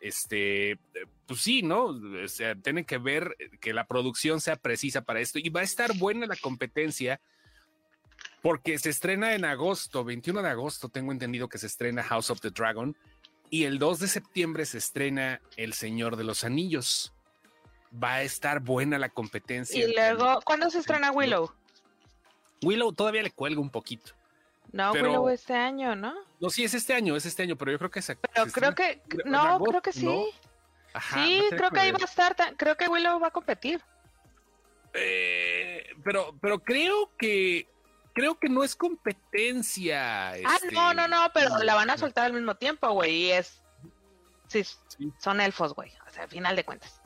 Este, pues sí, ¿no? O tienen que ver que la producción sea precisa para esto y va a estar buena la competencia porque se estrena en agosto, 21 de agosto, tengo entendido que se estrena House of the Dragon y el 2 de septiembre se estrena El Señor de los Anillos. Va a estar buena la competencia. Y luego, ¿cuándo se estrena Willow? Willow todavía le cuelga un poquito. No, Willow este año, ¿no? No, sí, es este año, es este año, pero yo creo que es Pero creo que, no, creo que sí. sí, creo que ahí va a estar, creo que Willow va a competir. Eh, pero, pero creo que creo que no es competencia. Ah, no, no, no, pero la van a soltar al mismo tiempo, güey, y es... Sí, son elfos, güey, o sea, al final de cuentas.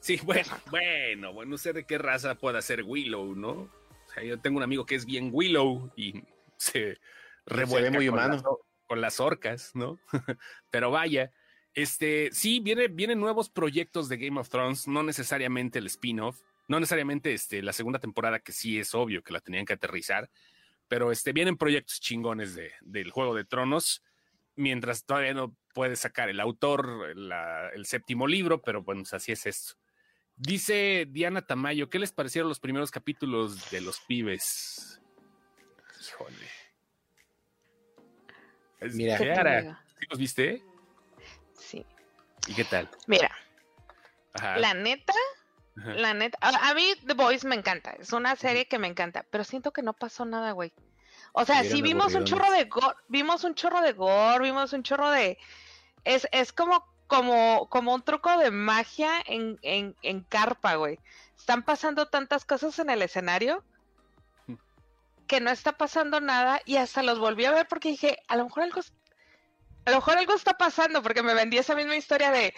Sí, bueno, bueno, bueno, no sé de qué raza pueda ser Willow, ¿no? O sea, yo tengo un amigo que es bien Willow y se revuelve muy humano con las orcas, ¿no? [laughs] pero vaya, este, sí, viene, vienen nuevos proyectos de Game of Thrones, no necesariamente el spin-off, no necesariamente este, la segunda temporada, que sí es obvio que la tenían que aterrizar, pero este, vienen proyectos chingones de, del Juego de Tronos, mientras todavía no puede sacar el autor el séptimo libro, pero bueno, pues así es esto. Dice Diana Tamayo, ¿qué les parecieron los primeros capítulos de Los Pibes? Híjole. Mira, ¿Sí los viste? Sí. ¿Y qué tal? Mira, la neta, la neta, a, mí The Voice me encanta, es una serie que me encanta, pero siento que no pasó nada, güey. O sea, sí vimos un chorro de gore, vimos un chorro de gore, vimos un chorro de... Es, es como, como, como un truco de magia en, en, en carpa, güey. Están pasando tantas cosas en el escenario hmm. que no está pasando nada y hasta los volví a ver porque dije, a lo mejor algo, a lo mejor algo está pasando porque me vendí esa misma historia de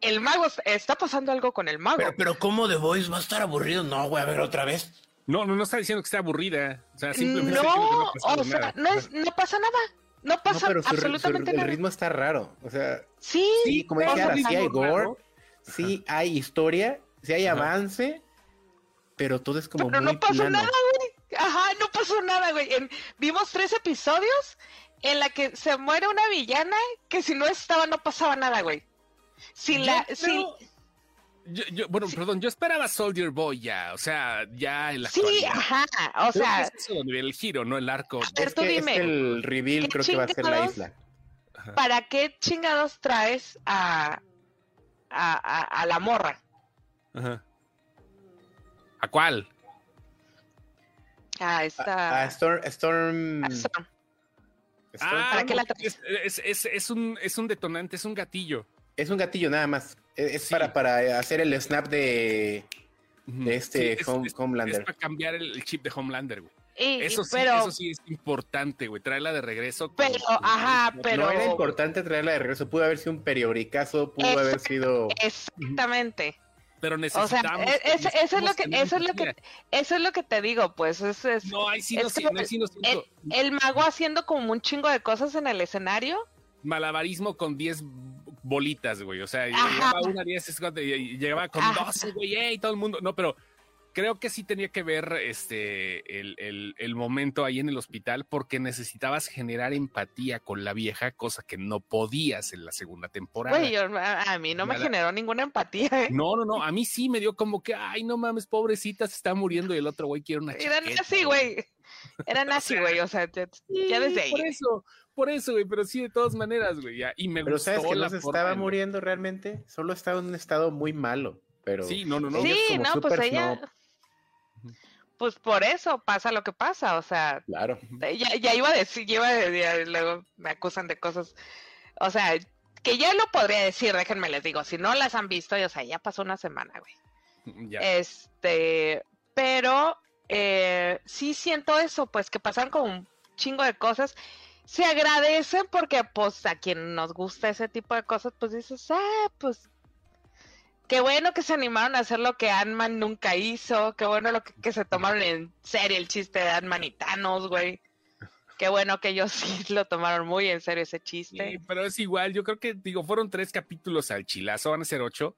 el mago, está pasando algo con el mago. Pero, pero ¿cómo The Voice va a estar aburrido? No, voy a ver otra vez. No, no, no está diciendo que esté aburrida. O sea, simplemente no, o sea, no, es, no pasa nada. No pasa absolutamente nada. El ritmo está raro. O sea, sí, sí como dije ahora, sí hay gore, sí hay historia, sí hay avance, pero todo es como pero no pasó nada, güey. Ajá, no pasó nada, güey. vimos tres episodios en la que se muere una villana que si no estaba no pasaba nada, güey. Si la, Yo, bueno, perdón, yo esperaba Soldier Boy ya, o sea, ya en la Sí, ajá, o sea. Es eso el giro, no el arco. es que el reveal creo que va a ser la isla. ¿Para qué chingados traes a, a, a, la morra? Ajá. ¿A cuál? A esta. A, Storm. Storm. Ah, ¿Para qué la traes? Es, es, es, un, es un detonante, es un gatillo. Es un gatillo nada más. Es, para, para hacer el snap de, de este Homelander. Es para cambiar el, chip de Homelander, güey. eso, sí, eso sí es importante, güey. Traerla de regreso. Pero, ajá, pero. No era importante traerla de regreso. Pudo haber sido un periodicazo, pudo haber sido. Exactamente. Pero necesitamos. O sea, eso, es lo que, eso es lo que, eso es lo que te digo, pues. Es, es no, hay sí, no, no, el, el, mago haciendo como un chingo de cosas en el escenario. Malabarismo con 10 bolitas, güey. O sea, llegaba una 10, llegaba con 12, güey, y todo el mundo. No, pero creo que sí tenía que ver este el, el, momento ahí en el hospital porque necesitabas generar empatía con la vieja, cosa que no podías en la segunda temporada. Güey, a, mí no me generó ninguna empatía. ¿eh? No, no, no, a mí sí me dio como que, ay, no mames, pobrecita, se está muriendo y el otro güey quiere una Era así, güey. Era nazi, [laughs] güey, o sea, ya, desde ahí. Por eso, por eso, güey, pero sí, de todas maneras, güey, ya. Y me pero sabes que no se estaba muriendo realmente, solo estaba en un estado muy malo, pero... Sí, no, no, no. Sí, no, pues ella... Pues por eso pasa lo que pasa, o sea... Claro. Ya, ya iba a decir, iba a decir, luego me acusan de cosas, o sea, que ya lo podría decir, déjenme les digo, si no las han visto, o sea, ya pasó una semana, güey. Ya. Este, pero eh, sí siento eso, pues que pasan con un chingo de cosas. Se agradecen porque, pues, a quien nos gusta ese tipo de cosas, pues dices, ah, pues, qué bueno que se animaron a hacer lo que Ant-Man nunca hizo, qué bueno lo que, se tomaron en serio el chiste de Ant-Man y Thanos, güey. Qué bueno que ellos [laughs] sí lo tomaron muy en serio ese chiste. Sí, pero es igual, yo creo que, digo, fueron tres capítulos al chilazo, van a ser ocho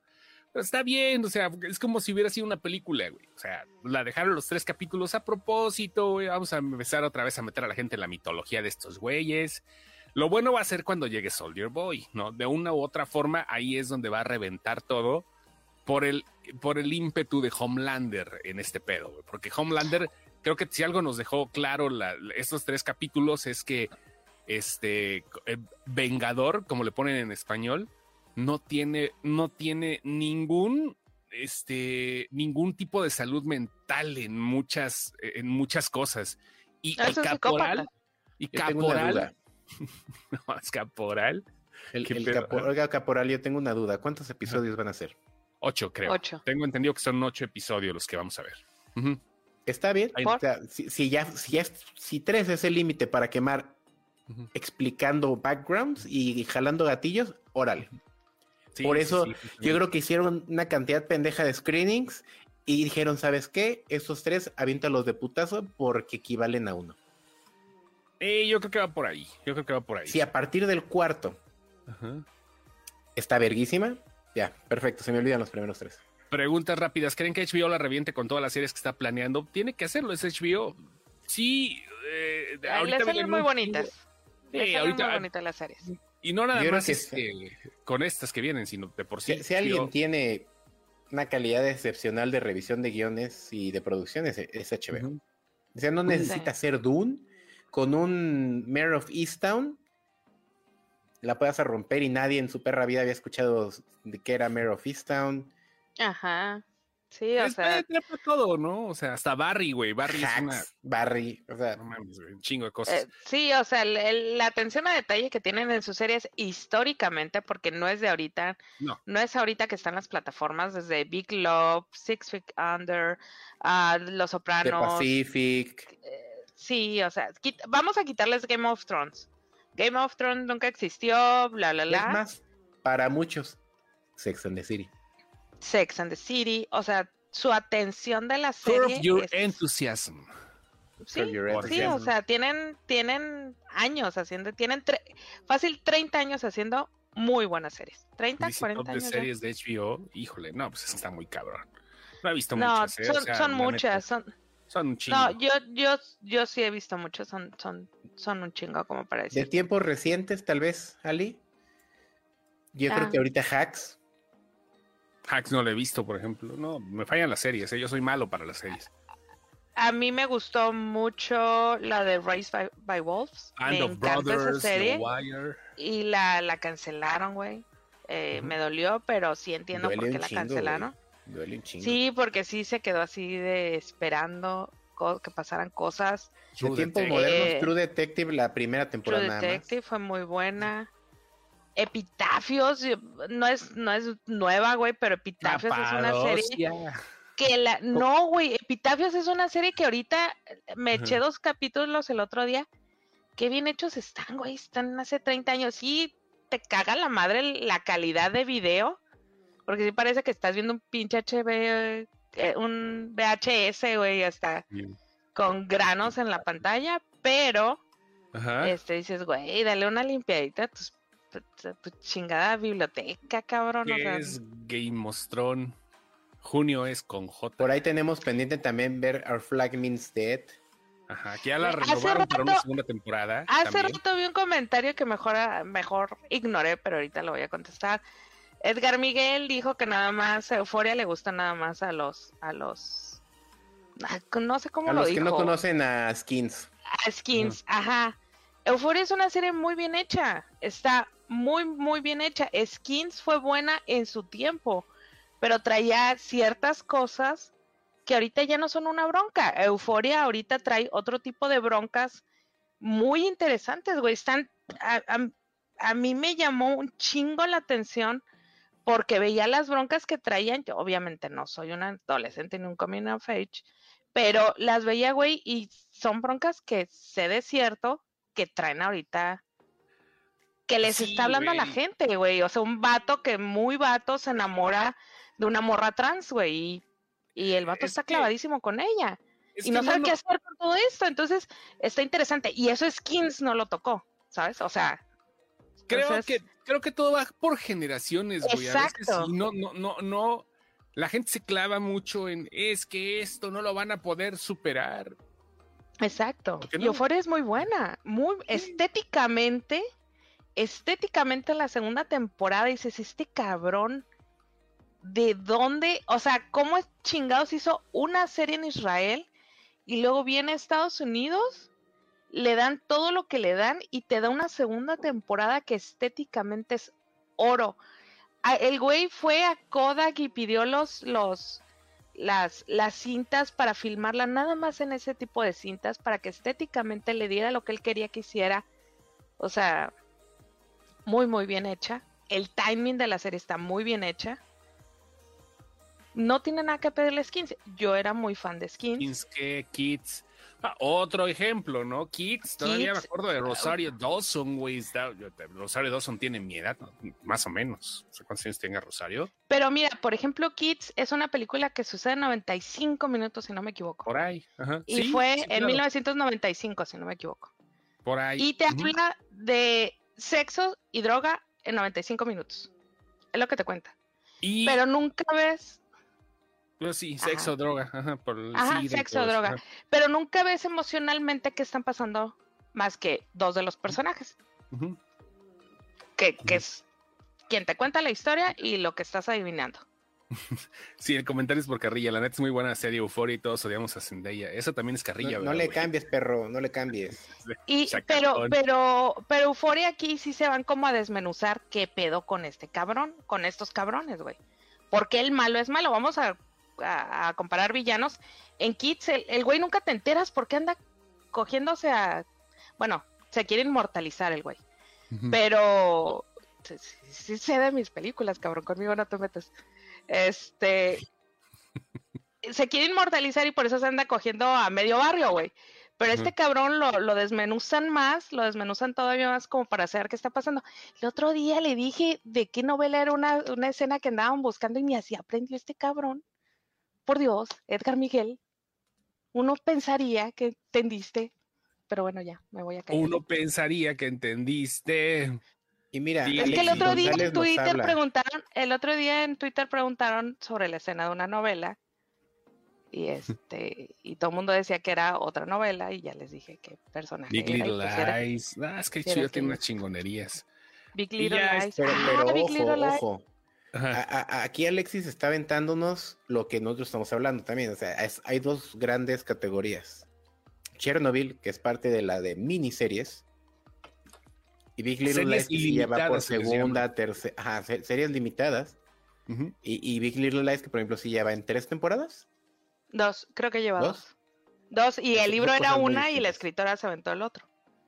está bien, o sea, es como si hubiera sido una película, güey. O sea, la dejaron los tres capítulos a propósito, güey. Vamos a empezar otra vez a meter a la gente en la mitología de estos güeyes. Lo bueno va a ser cuando llegue Soldier Boy, ¿no? De una u otra forma, ahí es donde va a reventar todo por el, por el ímpetu de Homelander en este pedo, güey. Porque Homelander, creo que si algo nos dejó claro estos tres capítulos es que este eh, Vengador, como le ponen en español, no tiene, no tiene ningún, este, ningún tipo de salud mental en muchas, en muchas cosas. Y el caporal, y caporal, [laughs] no, es caporal. El, el caporal, yo tengo una duda. ¿Cuántos episodios van a ser? Ocho, creo. Ocho. Tengo entendido que son ocho episodios los que vamos a ver. Está bien. si, ya, si, si tres es el límite para quemar explicando backgrounds y jalando gatillos, órale. Por eso yo creo que hicieron una cantidad pendeja de screenings y dijeron, ¿sabes qué? Esos tres los de putazo porque equivalen a uno. Eh, yo creo que va por ahí. Yo creo que va por ahí. Si a partir del cuarto está verguísima, ya, perfecto. Se me olvidan los primeros tres. Preguntas rápidas. ¿Creen que HBO la reviente con todas las series que está planeando? Tiene que hacerlo, es HBO. Sí. Eh, ahorita salen muy bonitas. Sí, ahorita, muy bonitas las series. Y no nada más este, con estas que vienen, sino de por sí. Si, alguien tiene una calidad excepcional de revisión de guiones y de producciones, es HBO. O sea, no necesita ser Dune. Con un Mayor of Easttown la puedas romper y nadie en su perra vida había escuchado de qué era Mayor of Easttown. Ajá. Sí, o sea. todo, ¿no? O sea, hasta Barry, güey. Barry es una. Barry, o sea. un chingo de cosas. Eh, sí, o sea, la atención a detalle que tienen en sus series históricamente, porque no es de ahorita. No. No es ahorita que están las plataformas, desde Big Love, Six Feet Under, uh, Los Sopranos. The Pacific. Eh, sí, o sea, vamos a quitarles Game of Thrones. Game of Thrones nunca existió, bla, bla, bla. Es más, para muchos, Sex and the City. Sex and the City, o sea, su atención de la serie. your enthusiasm. Sí, sí, o sea, tienen, tienen años haciendo, tienen fácil 30 años haciendo muy buenas series. 30, 40 años. de series de HBO, híjole, no, pues está muy cabrón. No he visto no, muchas. ¿eh? Son, son muchas, son, son un chingo. No, yo, yo, yo sí he visto muchas, son, son, son un chingo, como para decir. De tiempos recientes, tal vez, Ali. Yo creo ah. que ahorita Hacks Hacks no lo he visto, por ejemplo. No, me fallan las series, ¿eh? yo soy malo para las series. A mí me gustó mucho la de Race by, Wolves. me encanta esa serie. Y la, la cancelaron, güey. Eh, me dolió, pero sí entiendo por qué la cancelaron. Sí, porque sí se quedó así de esperando que pasaran cosas. De tiempos modernos, True Detective, la primera temporada. True Detective fue muy buena. Epitafios, no es, no es nueva, güey, pero Epitafios es una serie que la, no, güey, Epitafios es una serie que ahorita me eché dos capítulos el otro día. Qué bien hechos están, güey, están hace 30 años. Sí, te caga la madre la calidad de video, porque sí parece que estás viendo un pinche HB, eh, un VHS, güey, hasta con granos en la pantalla, pero este dices, güey, dale una limpiadita a tus chingada biblioteca, cabrón. ¿Qué es Game of Thrones? Junio es con J. Por ahí tenemos pendiente también ver Our Flag Means Dead. Ajá, que ya la renovaron para una segunda temporada. Hace rato vi un comentario que mejor, mejor ignoré, pero ahorita lo voy a contestar. Edgar Miguel dijo que nada más Euforia le gusta nada más a los a los no sé cómo a lo los que no conocen a Skins. A Skins, ajá. Euforia es una serie muy bien hecha. Está muy muy bien hecha. Skins fue buena en su tiempo pero traía ciertas cosas que ahorita ya no son una bronca. Euforia ahorita trae otro tipo de broncas muy interesantes, güey. Están, a, mí me llamó un chingo la atención porque veía las broncas que traían. Yo obviamente no soy una adolescente ni un coming of age, pero las veía, güey, y son broncas que sé de cierto que traen ahorita que les está hablando a la gente, güey. O sea, un vato que muy vato se enamora de una morra trans, güey, y, el vato está clavadísimo con ella. Y no sabe qué hacer con todo esto, entonces está interesante. Y eso Skins no lo tocó, ¿sabes? O sea. Creo que creo que todo va por generaciones, güey. Exacto. no, no, no, no. La gente se clava mucho en es que esto no lo van a poder superar. Exacto. Y Euphoria es muy buena, muy estéticamente, estéticamente la segunda temporada dices, este cabrón de dónde, o sea, cómo chingados hizo una serie en Israel y luego viene a Estados Unidos, le dan todo lo que le dan y te da una segunda temporada que estéticamente es oro. El güey fue a Kodak y pidió los, los, las, las cintas para filmarla, nada más en ese tipo de cintas, para que estéticamente le diera lo que él quería que hiciera. O sea, muy, muy bien hecha. El timing de la serie está muy bien hecha no tiene nada que pedirle skins. Yo era muy fan de skins. Skins que Kids. Ah, otro ejemplo, ¿no? Kids, todavía me acuerdo de Rosario Dawson, güey. Rosario Dawson tiene mi edad, más o menos. No sé cuántos años tenga Rosario. Pero mira, por ejemplo, Kids es una película que sucede en 95 minutos, si no me equivoco. Por ahí. Ajá. Y fue en 1995, si no me equivoco. Por ahí. Y te habla de sexo y droga en 95 minutos. Es lo que te cuenta. Pero nunca ves pues sí, sexo, droga. Ajá, por sexo, droga. Pero nunca ves emocionalmente qué están pasando más que dos de los personajes. Que, es quien te cuenta la historia y lo que estás adivinando. [laughs] sí, el comentario es por Carrilla. La neta es muy buena serie Euphoria y todos odiamos a Zendaya. Eso también es Carrilla, No, no le cambies, perro, no le cambies. [laughs] Y, pero, pero, pero Euphoria aquí sí se van como a desmenuzar qué pedo con este cabrón, con estos cabrones, güey. Porque el malo es malo. Vamos a a, comparar villanos, en Kids el, güey nunca te enteras porque anda cogiéndose a... Bueno, se quiere inmortalizar el güey. Pero... Sí, sé de mis películas, cabrón, conmigo no te metes. Este... se quiere inmortalizar y por eso se anda cogiendo a medio barrio, güey. Pero este cabrón lo, lo, desmenuzan más, lo desmenuzan todavía más como para saber qué está pasando. El otro día le dije de qué novela era una, una escena que andaban buscando y ni así aprendió este cabrón por Dios, Edgar Miguel, uno pensaría que entendiste, pero bueno, ya, me voy a caer. Uno pensaría que entendiste. Y mira, es que el otro día en Twitter preguntaron, el otro día en Twitter preguntaron sobre la escena de una novela y este y todo el mundo decía que era otra novela y ya les dije qué personaje Big Little Lies, ah, es que el chido tiene unas chingonerías. Big Little Lies, pero, ah, ojo, ojo aquí Alexis está aventándonos lo que nosotros estamos hablando también. O sea, hay dos grandes categorías. Chernobyl, que es parte de la de miniseries. Y Big Little Lies que lleva por segunda, tercera, ajá, series limitadas. y, Big Little Lies que por ejemplo sí lleva en tres temporadas. Dos, creo que lleva dos. Dos, y el libro era una y la escritora se aventó el otro.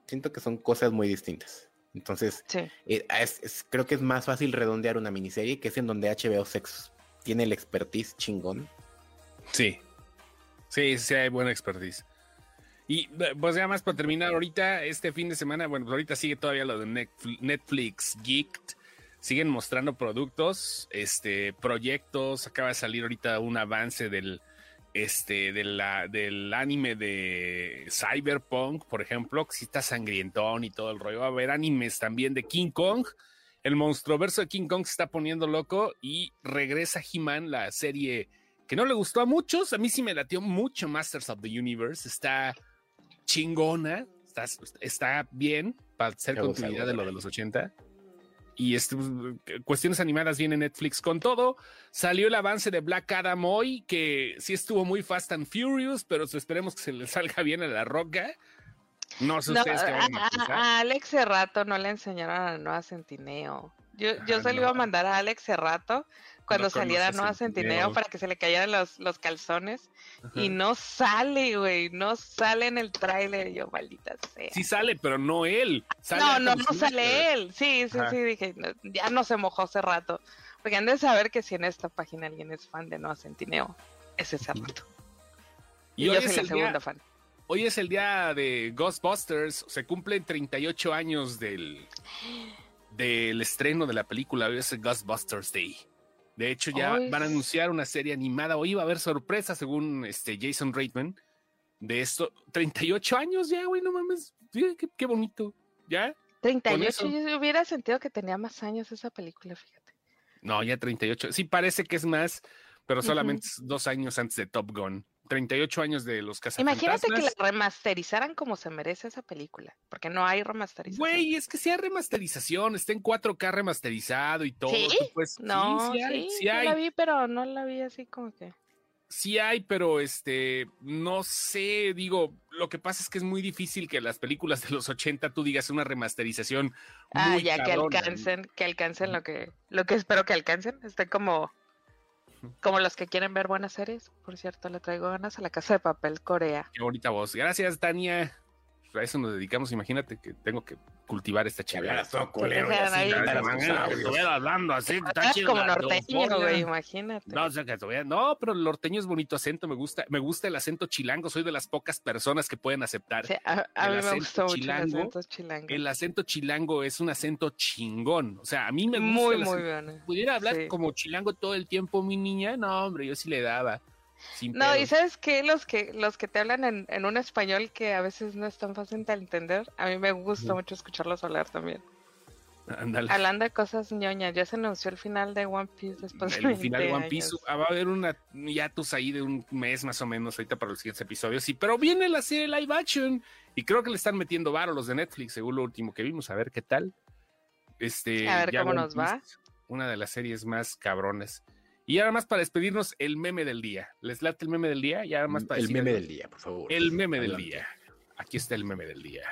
Siento que son cosas muy distintas. Entonces, eh, creo que es más fácil redondear una miniserie que es en donde HBO Sex tiene el expertise chingón. Sí, sí, sí hay buena expertise. Y pues ya más para terminar, ahorita, este fin de semana, bueno, pues ahorita sigue todavía lo de Netflix Geeked. Siguen mostrando productos, este, proyectos. Acaba de salir ahorita un avance del, este, de la, del anime de Cyberpunk, por ejemplo, que si está sangrientón y todo el rollo. Va a haber animes también de King Kong. El monstruo verso de King Kong se está poniendo loco y regresa He-Man, la serie que no le gustó a muchos. A mí sí me latió mucho Masters of the Universe. Está chingona, está, está bien para ser continuidad de lo de los 80. Y este, cuestiones animadas viene Netflix con todo. Salió el avance de Black Adam hoy, que sí estuvo muy Fast and Furious, pero esperemos que se le salga bien a la roca. No sé ustedes qué van a, a, Alex Cerrato no le enseñaron a Nueva Centineo. Yo, yo ah, se lo iba a mandar a Alex Cerrato cuando saliera Nueva Centineo para que se le cayeran los, los calzones. Y no sale, güey, no sale en el tráiler. Yo, maldita sea. Sí sale, pero no él. no, no, no sale él. Sí, sí, sí, dije, ya no se mojó hace rato. Porque han de saber que si en esta página alguien es fan de Nueva Centineo, es ese rato. Y, yo soy la segunda fan. Hoy es el día de Ghostbusters. Se cumplen 38 años del, del estreno de la película. Hoy es el Ghostbusters Day. De hecho, ya van a anunciar una serie animada. Hoy va a haber sorpresa, según este Jason Reitman, de esto. 38 años ya, güey, no mames. Qué, bonito. ¿Ya? 38, yo hubiera sentido que tenía más años esa película, fíjate. No, ya 38. Sí, parece que es más, pero solamente dos años antes de Top Gun. 38 años de los. Imagínate que la remasterizaran como se merece esa película, porque no hay remasterización. Güey, es que si hay remasterización, está en 4K remasterizado y todo. ¿Sí? Pues, no, sí, sí, sí, la vi, pero no la vi así como que. Sí hay, pero este, no sé, digo, lo que pasa es que es muy difícil que las películas de los 80 tú digas una remasterización. Ah, ya que alcancen, que alcancen lo que, lo que espero que alcancen, esté como como los que quieren ver buenas series. Por cierto, le traigo ganas a la casa de papel Corea. Qué bonita voz. Gracias, Tania. A eso nos dedicamos. Imagínate que tengo que cultivar esta chévere. hablando así, como norteño, güey, imagínate. No, pero el norteño es bonito acento, me gusta, me gusta el acento chilango, soy de las pocas personas que pueden aceptar. a, mí me gusta mucho el acento chilango. El acento chilango es un acento chingón, o sea, a mí me gusta. Muy, muy bien. Pudiera hablar como chilango todo el tiempo, mi niña, no, hombre, yo sí le daba no, y sabes que los que los que te hablan en, en, un español que a veces no es tan fácil de entender, a mí me gusta mucho escucharlos hablar también. Hablando de cosas ñoñas, ya se anunció el final de One Piece después el final de One Piece ah, va a haber una hiatus ahí de un mes más o menos ahorita para los siguientes episodios, sí, pero viene la serie live action y creo que le están metiendo varo los de Netflix, según lo último que vimos, a ver qué tal. Este, a ver cómo nos va. Una de las series más cabrones. Y ahora más para despedirnos, el meme del día. ¿Les late el meme del día? Y ahora más para El meme del día, por favor. El meme del día. Aquí está el meme del día.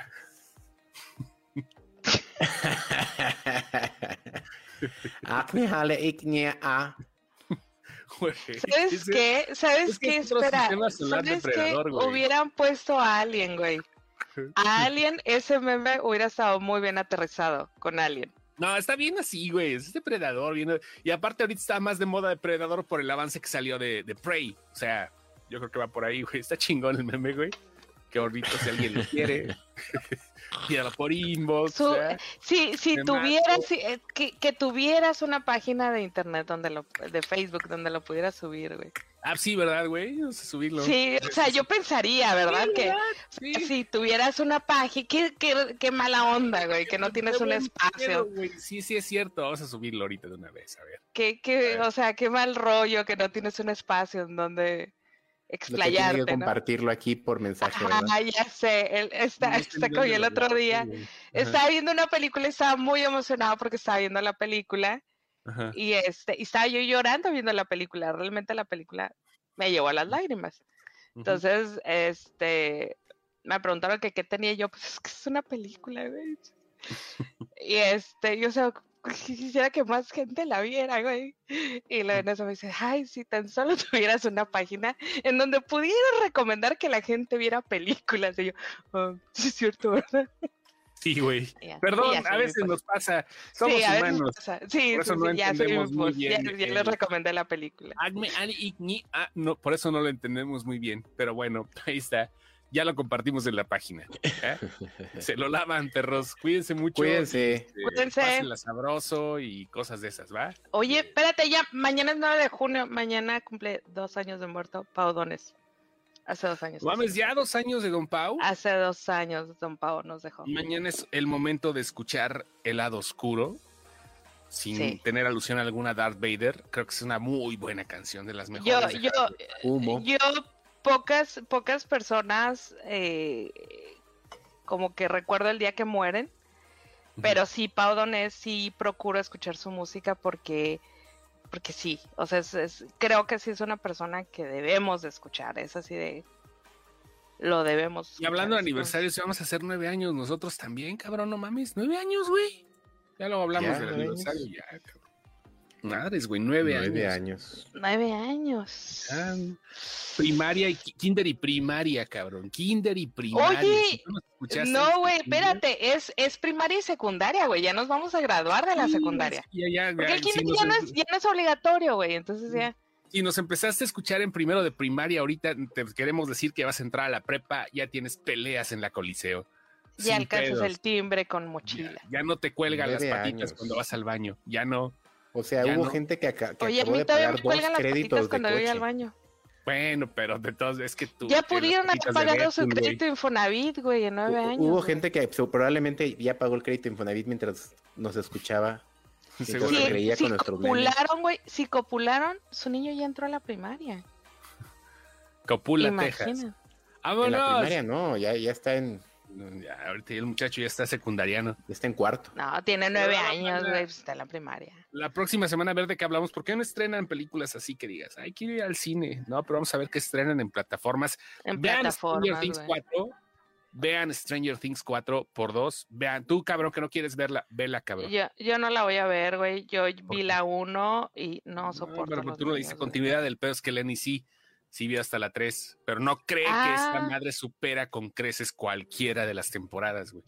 ¿Sabes qué? ¿Sabes qué? Espera. ¿Sabes qué? Hubieran puesto a Alien, güey. A [laughs] Alien, ese meme hubiera estado muy bien aterrizado con Alien. No, está bien así, güey. Es depredador. Bien... Y aparte, ahorita está más de moda depredador por el avance que salió de, de Prey. O sea, yo creo que va por ahí, güey. Está chingón el meme, güey. Que orbito si alguien lo quiere. [laughs] Pídalo por inbox. sí, si tuvieras, eh, que, que, tuvieras una página de internet donde lo, de Facebook donde lo pudieras subir, güey. Ah, sí, ¿verdad, güey? No sé subirlo. Sí, o sea, yo pensaría, ¿verdad? que si tuvieras una página, qué, qué, qué, mala onda, güey, que no tienes un espacio. sí, sí es cierto, vamos a subirlo ahorita de una vez, a ver. Qué, qué, o sea, qué mal rollo que no tienes un espacio en donde explayarte. No que compartirlo aquí por mensaje. Ah, ya sé. Él está, está con el otro día. Estaba viendo una película y estaba muy emocionado porque estaba viendo la película. Y este, y estaba yo llorando viendo la película. Realmente la película me llevó a las lágrimas. Entonces, este, me preguntaron que qué tenía yo, pues es que es una película, güey. [laughs] y este, yo sé, [laughs] quisiera que más gente la viera, güey. Y luego en eso me dice, ay, si tan solo [laughs] tuvieras una página en donde pudieras recomendar que la gente viera películas. Y yo, oh, sí es cierto, ¿verdad? Sí, güey. [laughs] Perdón, a veces nos pasa. Somos sí, humanos. Sí, por eso no entendemos muy bien. Ya, les recomendé la película. Ah, no, por eso no lo entendemos muy bien. Pero bueno, ahí está ya lo compartimos en la página. ¿eh? [laughs] Se lo lavan, perros. Cuídense mucho. Cuídense. Este, Cuídense. sabroso y cosas de esas, ¿va? Oye, espérate, ya, mañana es 9 de junio. Mañana cumple dos años de muerto Pau Dones. Hace dos años. Mames, ya dos años de Don Pau. Hace dos años Don Pau nos dejó. Mañana es el momento de escuchar El lado oscuro. sin tener alusión a alguna Darth Vader. Creo que es una muy buena canción de las mejores. Yo, yo, yo pocas, pocas personas eh, como que recuerdo el día que mueren, pero sí, Pau Donés sí procuro escuchar su música porque porque sí, o sea, es, creo que sí es una persona que debemos de escuchar, es así de lo debemos. Y hablando de aniversarios, vamos a hacer nueve años nosotros también, cabrón, no mames, nueve años, güey. Ya lo hablamos del aniversario, ya, cabrón. Madres, güey, nueve, nueve años. Nueve años. primaria y kinder y primaria, cabrón. Kinder y primaria. Oye, no, güey, espérate, es, es primaria y secundaria, güey. Ya nos vamos a graduar de la secundaria. Porque el kinder ya, no es, ya no es obligatorio, güey. Entonces ya. Si nos empezaste a escuchar en primero de primaria, ahorita te queremos decir que vas a entrar a la prepa, ya tienes peleas en la coliseo. Ya alcanzas el timbre con mochila. Ya, no te cuelgan las patitas cuando vas al baño. Ya no. O sea, hubo gente que, que Oye, acabó de pagar dos créditos de cuando voy al baño. Bueno, pero de todos, es que tú... Ya pudieron haber pagado su crédito Infonavit, güey, en nueve años. Hubo gente que probablemente ya pagó el crédito Infonavit mientras nos escuchaba [laughs] si, con copularon, güey, si copularon, su niño ya entró a la primaria. Copula, Texas. ¡Vámonos! En la primaria no, ya, ya está en... Ya, ahorita el muchacho ya está secundariano. Ya está en cuarto. No, tiene nueve años, güey, pues está en la primaria. La próxima semana a ver de qué hablamos. ¿Por qué no estrenan películas así que digas, hay que ir al cine? No, pero vamos a ver qué estrenan en plataformas. En plataformas, vean Stranger Things 4 por 2. Vean, tú, cabrón, que no quieres verla, vela, cabrón. Yo, yo no la voy a ver, güey. Yo vi la 1 y no soporto. No, pero tú no dices continuidad del pedo, es que Lenny sí, sí vio hasta la 3, pero no cree que esta ah. madre supera con creces cualquiera de las temporadas, güey.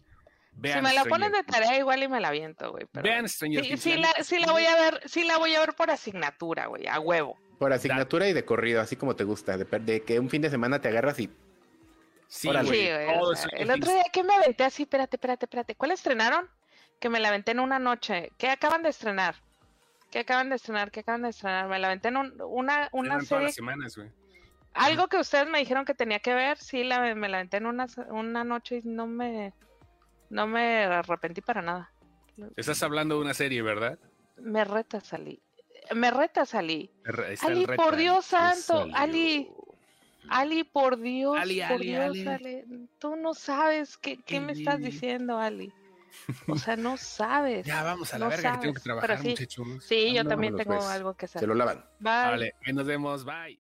Vean si me la ponen de tarea igual y me la aviento, güey. Vean Stranger sí, Things. Sí la, sí la voy a ver, sí la voy a ver por asignatura, güey, a huevo. Por asignatura y de corrido, así como te gusta, de que un fin de semana te agarras y Sí, güey. el otro día que me aventé así, espérate, espérate, espérate. ¿Cuál estrenaron? Que me la aventé en una noche. ¿Qué acaban de estrenar? ¿Qué acaban de estrenar? ¿Qué acaban de estrenar? Me la aventé en una, una serie. semanas, güey. Algo que ustedes me dijeron que tenía que ver, sí, la, me la aventé en una, una noche y no me, no me arrepentí para nada. Estás hablando de una serie, ¿verdad? Me reta salí. Me reta salí. Ali, por Dios santo, Ali. Ali, por Dios, Ali, por Dios, Ali. Tú no sabes qué, qué me estás diciendo, Ali. O sea, no [laughs] sabes. Ya, vamos a la verga que tengo que trabajar, sí, muchachos. Sí, yo también tengo pues. algo que hacer. Se lo lavan. Vale, nos vemos, bye.